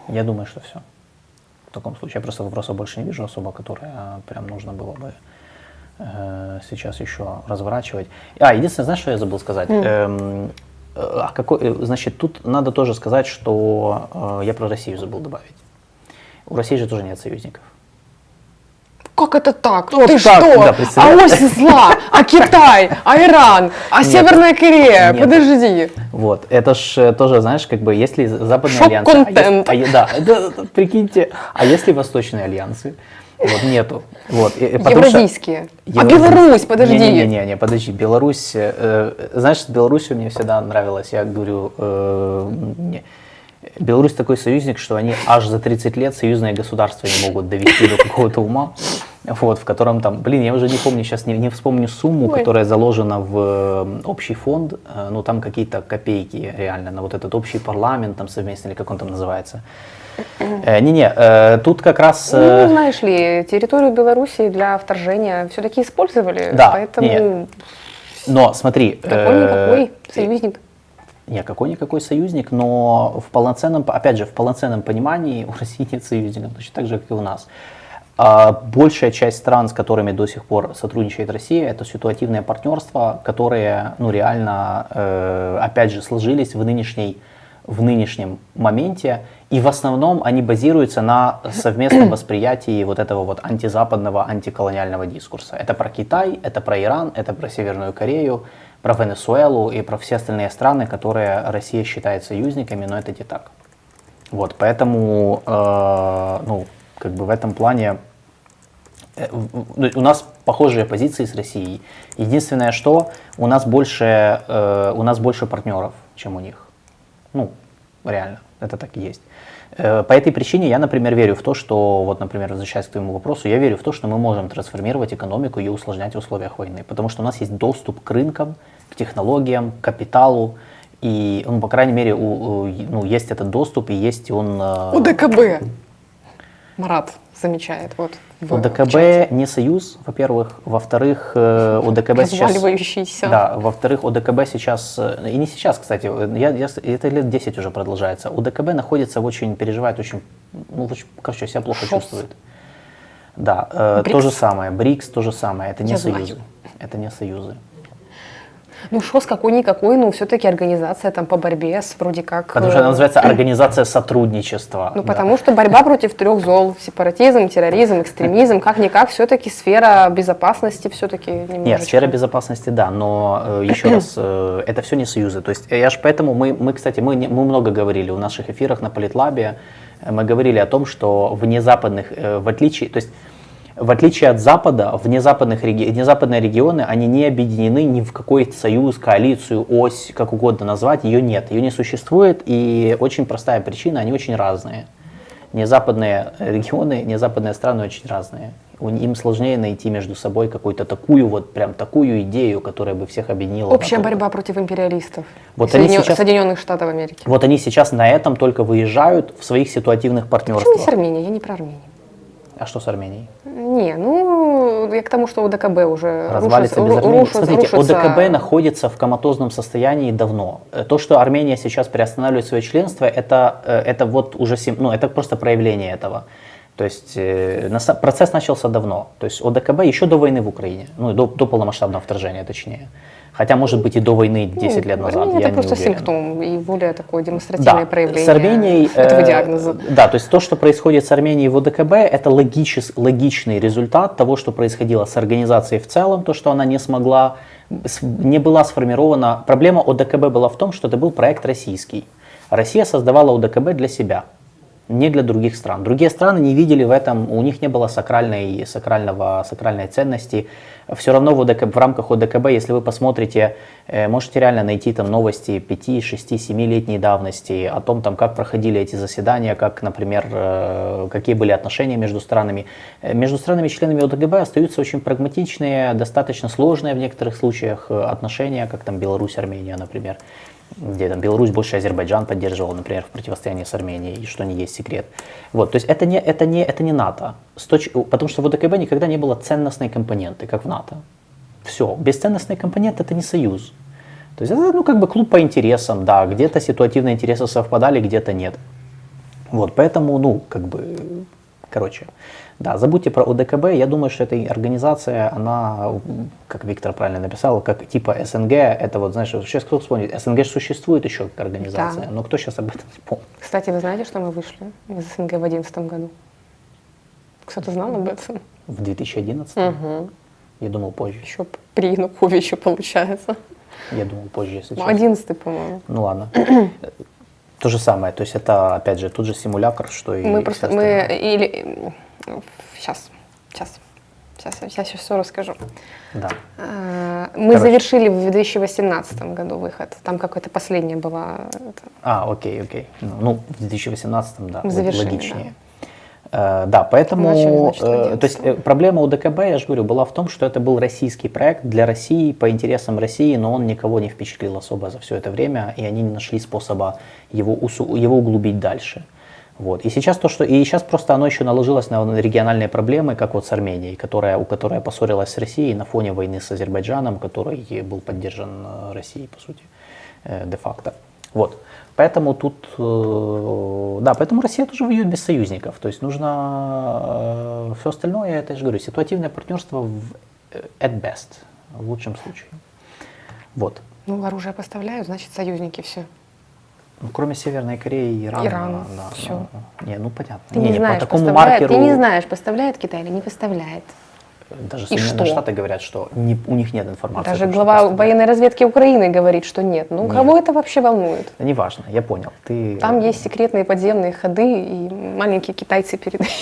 Я думаю, что все. В таком случае я просто вопросов больше не вижу особо, которые а, прям нужно было бы э, сейчас еще разворачивать. А, единственное, знаешь, что я забыл сказать? Mm. Эм, а какой, значит, тут надо тоже сказать, что э, я про Россию забыл добавить. У России же тоже нет союзников. Как это так? Вот Ты так, что? Да, а ось зла, а Китай, а Иран, а нет, Северная Корея? Нет. Подожди. Вот, это ж э, тоже, знаешь, как бы, если западные Шок альянсы... контент. А, да, [LAUGHS] да, да, прикиньте, а если восточные альянсы? Вот нету. Вот, и, Евразийские. Что... А Беларусь, подожди. Не-не-не, подожди. Беларусь, э, знаешь, с Беларусью мне всегда нравилось, я говорю, э, не, Беларусь такой союзник, что они аж за 30 лет союзное государство не могут довести до какого-то ума, вот, в котором там, блин, я уже не помню, сейчас не, не вспомню сумму, Ой. которая заложена в э, общий фонд, э, ну там какие-то копейки реально на вот этот общий парламент там совместно, или как он там называется. Э, не-не, тут как раз... Ну, знаешь ли, территорию Беларуси для вторжения все-таки использовали, да, поэтому... Нет. Но смотри... Какой-никакой союзник. Не, какой-никакой союзник, но в полноценном, опять же, в полноценном понимании у России нет союзников, точно так же, как и у нас. А большая часть стран, с которыми до сих пор сотрудничает Россия, это ситуативное партнерство, которые, ну, реально, э, опять же, сложились в, нынешней, в нынешнем моменте, и в основном они базируются на совместном восприятии вот этого вот антизападного, антиколониального дискурса. Это про Китай, это про Иран, это про Северную Корею, про Венесуэлу и про все остальные страны, которые Россия считает союзниками, но это не так. Вот, поэтому, э, ну, как бы в этом плане э, ну, у нас похожие позиции с Россией. Единственное, что у нас больше, э, у нас больше партнеров, чем у них. Ну, реально, это так и есть. Э, по этой причине я, например, верю в то, что, вот, например, возвращаясь к твоему вопросу, я верю в то, что мы можем трансформировать экономику и усложнять в условиях войны, потому что у нас есть доступ к рынкам, к технологиям, к капиталу, и, ну, по крайней мере, у, ну, есть этот доступ, и есть он... Э, у ДКБ. Марат замечает. Вот, у ДКБ не союз, во-первых. Во-вторых, э, у ДКБ сейчас... Да, во-вторых, у ДКБ сейчас, э, и не сейчас, кстати, я, я, это лет 10 уже продолжается. У ДКБ находится в очень, переживает очень, ну, очень, короче, себя плохо Шос. чувствует. Да, э, то же самое. БРИКС то же самое. Это не я союзы. Знаю. Это не союзы. Ну, ШОС какой-никакой, но все-таки организация там по борьбе с вроде как... Потому что она э, называется Организация сотрудничества. Ну, да. потому что борьба против трех зол, сепаратизм, терроризм, экстремизм, как-никак, все-таки сфера безопасности все-таки немножечко... Нет, сфера безопасности, да, но э, еще раз, э, это все не союзы. То есть я же поэтому, мы, мы кстати, мы, мы много говорили в наших эфирах на Политлабе, мы говорили о том, что вне западных, в отличие, то есть в отличие от Запада, внезападных реги... внезападные регионы, они не объединены ни в какой союз, коалицию, ось, как угодно назвать, ее нет, ее не существует, и очень простая причина, они очень разные. Незападные регионы, незападные страны очень разные. Им сложнее найти между собой какую-то такую вот, прям такую идею, которая бы всех объединила. Общая борьба против империалистов. Вот Соединен... сейчас... Соединенных Штатов Америки. Вот они сейчас на этом только выезжают в своих ситуативных партнерствах. Почему не с Арменией? Я не про Армению. А что с Арменией? Не, ну, я к тому, что ОДКБ уже Развалится рушится, без Армении. Рушится, Смотрите, рушится... ОДКБ находится в коматозном состоянии давно. То, что Армения сейчас приостанавливает свое членство, это, э, это вот уже, ну, это просто проявление этого. То есть э, процесс начался давно. То есть ОДКБ еще до войны в Украине, ну, до, до полномасштабного вторжения точнее. Хотя, может быть, и до войны 10 ну, лет назад. Это я просто не симптом и более такое демонстративное да, проявление с Арменией, этого э, диагноза. Да, то есть то, что происходит с Арменией в ОДКБ, это логичес, логичный результат того, что происходило с организацией в целом, то, что она не смогла, не была сформирована. Проблема ОДКБ была в том, что это был проект российский. Россия создавала ОДКБ для себя не для других стран. Другие страны не видели в этом, у них не было сакральной, сакрального, сакральной ценности. Все равно в, ОДКБ, в рамках ОДКБ, если вы посмотрите, э, можете реально найти там новости 5, 6, 7 летней давности о том, там, как проходили эти заседания, как, например, э, какие были отношения между странами. Э, между странами-членами ОДКБ остаются очень прагматичные, достаточно сложные в некоторых случаях отношения, как там Беларусь, Армения, например где там Беларусь больше Азербайджан поддерживал, например, в противостоянии с Арменией, и что не есть секрет. Вот, то есть это не, это не, это не НАТО, точ... потому что в ОДКБ никогда не было ценностной компоненты, как в НАТО. Все, бесценностный компонент это не союз. То есть это ну, как бы клуб по интересам, да, где-то ситуативные интересы совпадали, где-то нет. Вот, поэтому, ну, как бы, Короче, да, забудьте про ОДКБ. Я думаю, что эта организация, она, как Виктор правильно написал, как типа СНГ, это вот, знаешь, сейчас кто вспомнит, СНГ существует еще как организация, да. но кто сейчас об этом не помнит? Кстати, вы знаете, что мы вышли из СНГ в 2011 году? Кто-то знал об этом? В 2011? Угу. Я думал позже. Еще при Януковиче, получается. Я думал позже, если честно. 11 по-моему. Ну ладно. То же самое, то есть это, опять же, тот же симулятор, что и Мы просто, мы, или, сейчас, сейчас, сейчас, я сейчас все расскажу. Да. А, мы Короче. завершили в 2018 году выход, там какое-то последнее было. А, окей, окей. Ну, ну в 2018, да, завершили, логичнее. Да. Э, да, поэтому, Начали, значит, э, то есть э, проблема у ДКБ, я же говорю, была в том, что это был российский проект для России, по интересам России, но он никого не впечатлил особо за все это время, и они не нашли способа его, его углубить дальше. Вот. И сейчас то, что и сейчас просто оно еще наложилось на региональные проблемы, как вот с Арменией, которая, у которой поссорилась с Россией на фоне войны с Азербайджаном, который был поддержан Россией, по сути, де-факто. Вот. Поэтому тут, э, да, поэтому Россия тоже воюет без союзников. То есть нужно э, все остальное, это я же говорю, ситуативное партнерство в, э, at best, в лучшем случае. Вот. Ну, оружие поставляют, значит, союзники все. Ну, кроме Северной Кореи и Ирана. Иран, да, все. Ну, не, ну понятно. Ты не, не знаешь, по такому маркеру... Ты не знаешь, поставляет Китай или не поставляет даже Соединенные Штаты говорят, что не, у них нет информации. Даже глава что военной разведки Украины говорит, что нет. Ну, нет. кого это вообще волнует? Да неважно, я понял. Ты... Там есть секретные подземные ходы, и маленькие китайцы передают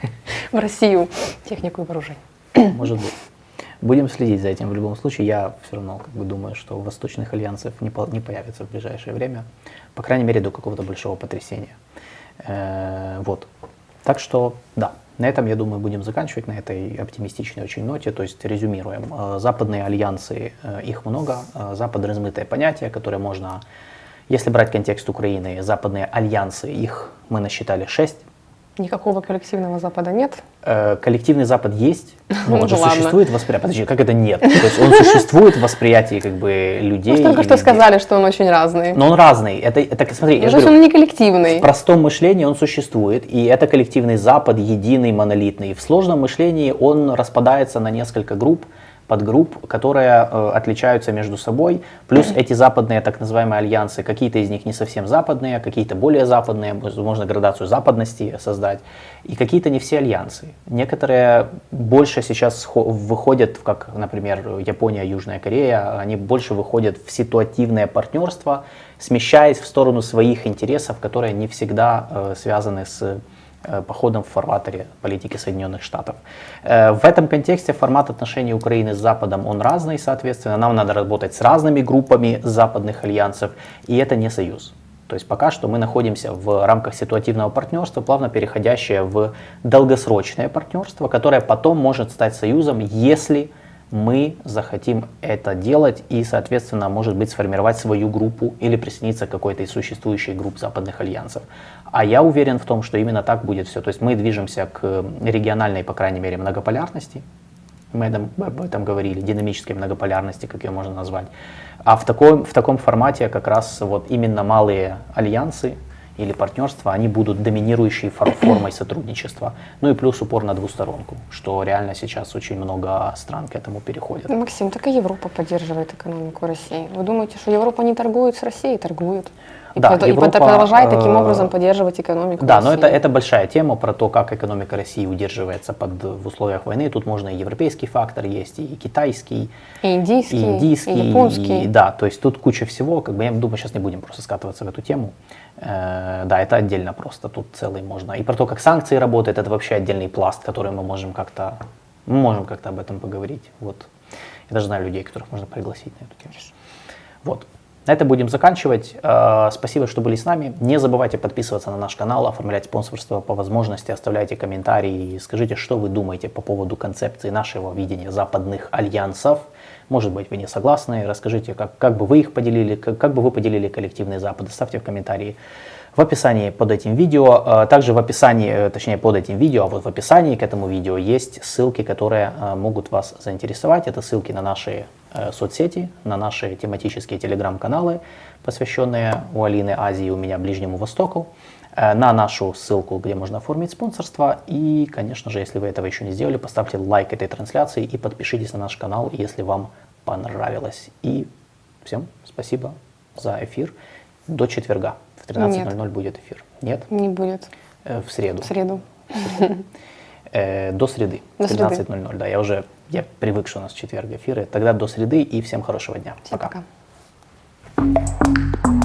[LAUGHS] в Россию технику и вооружение. Может быть. Будем следить за этим в любом случае. Я все равно как бы думаю, что восточных альянсов не, по, не появится в ближайшее время. По крайней мере, до какого-то большого потрясения. Э, вот. Так что, да, на этом, я думаю, будем заканчивать, на этой оптимистичной очень ноте. То есть резюмируем. Э, западные альянсы, э, их много. Э, Запад размытое понятие, которое можно, если брать контекст Украины, западные альянсы, их мы насчитали шесть. Никакого коллективного Запада нет? Э, коллективный Запад есть, [LAUGHS] но он же существует восприятие. Подожди, как это нет? То есть он существует в восприятии как бы людей. Ну, только что сказали, что он очень разный. Но он разный. Это, это смотри, я есть он не коллективный. В простом мышлении он существует, и это коллективный Запад, единый, монолитный. В сложном мышлении он распадается на несколько групп, подгрупп, которые э, отличаются между собой. Плюс эти западные так называемые альянсы, какие-то из них не совсем западные, какие-то более западные, можно градацию западности создать, и какие-то не все альянсы. Некоторые больше сейчас выходят, как, например, Япония, Южная Корея, они больше выходят в ситуативное партнерство, смещаясь в сторону своих интересов, которые не всегда э, связаны с походом в фарватере политики Соединенных Штатов. Э, в этом контексте формат отношений Украины с Западом, он разный, соответственно, нам надо работать с разными группами западных альянсов, и это не союз. То есть пока что мы находимся в рамках ситуативного партнерства, плавно переходящее в долгосрочное партнерство, которое потом может стать союзом, если мы захотим это делать и, соответственно, может быть, сформировать свою группу или присоединиться к какой-то из существующих групп западных альянсов. А я уверен в том, что именно так будет все. То есть мы движемся к региональной, по крайней мере, многополярности. Мы об этом говорили, динамической многополярности, как ее можно назвать. А в таком, в таком формате как раз вот именно малые альянсы, или партнерства, они будут доминирующей [COUGHS] формой сотрудничества. Ну и плюс упор на двусторонку, что реально сейчас очень много стран к этому переходят. Максим, так и Европа поддерживает экономику России. Вы думаете, что Европа не торгует с Россией? Торгует. И, да, под, Европа, и продолжает таким э, образом поддерживать экономику Да, России. но это, это большая тема про то, как экономика России удерживается под, в условиях войны. Тут можно и европейский фактор есть, и китайский, и индийский, и, индийский, и японский. И, да, то есть тут куча всего. Как бы, я думаю, сейчас не будем просто скатываться в эту тему. Э, да, это отдельно просто, тут целый можно. И про то, как санкции работают, это вообще отдельный пласт, который мы можем как-то, мы можем как-то об этом поговорить. Вот. Я даже знаю людей, которых можно пригласить на эту тему. Вот. На этом будем заканчивать. Э, спасибо, что были с нами. Не забывайте подписываться на наш канал, оформлять спонсорство по возможности, оставляйте комментарии, скажите, что вы думаете по поводу концепции нашего видения западных альянсов. Может быть, вы не согласны, расскажите, как, как бы вы их поделили, как, как бы вы поделили коллективный Запад, ставьте в комментарии в описании под этим видео. Э, также в описании, э, точнее под этим видео, а вот в описании к этому видео есть ссылки, которые могут вас заинтересовать. Это ссылки на наши Э, соцсети, на наши тематические телеграм-каналы, посвященные у Алины Азии, у меня Ближнему Востоку. э, на нашу ссылку, где можно оформить спонсорство. И, конечно же, если вы этого еще не сделали, поставьте лайк этой трансляции и подпишитесь на наш канал, если вам понравилось. И всем спасибо за эфир. До четверга. В 13.00 будет эфир. Нет? Не будет. Э, в среду. В среду. В среду. До среды. До 13.00, да. Я уже я привык, что у нас четверг эфиры. Тогда до среды и всем хорошего дня. Всем пока. пока.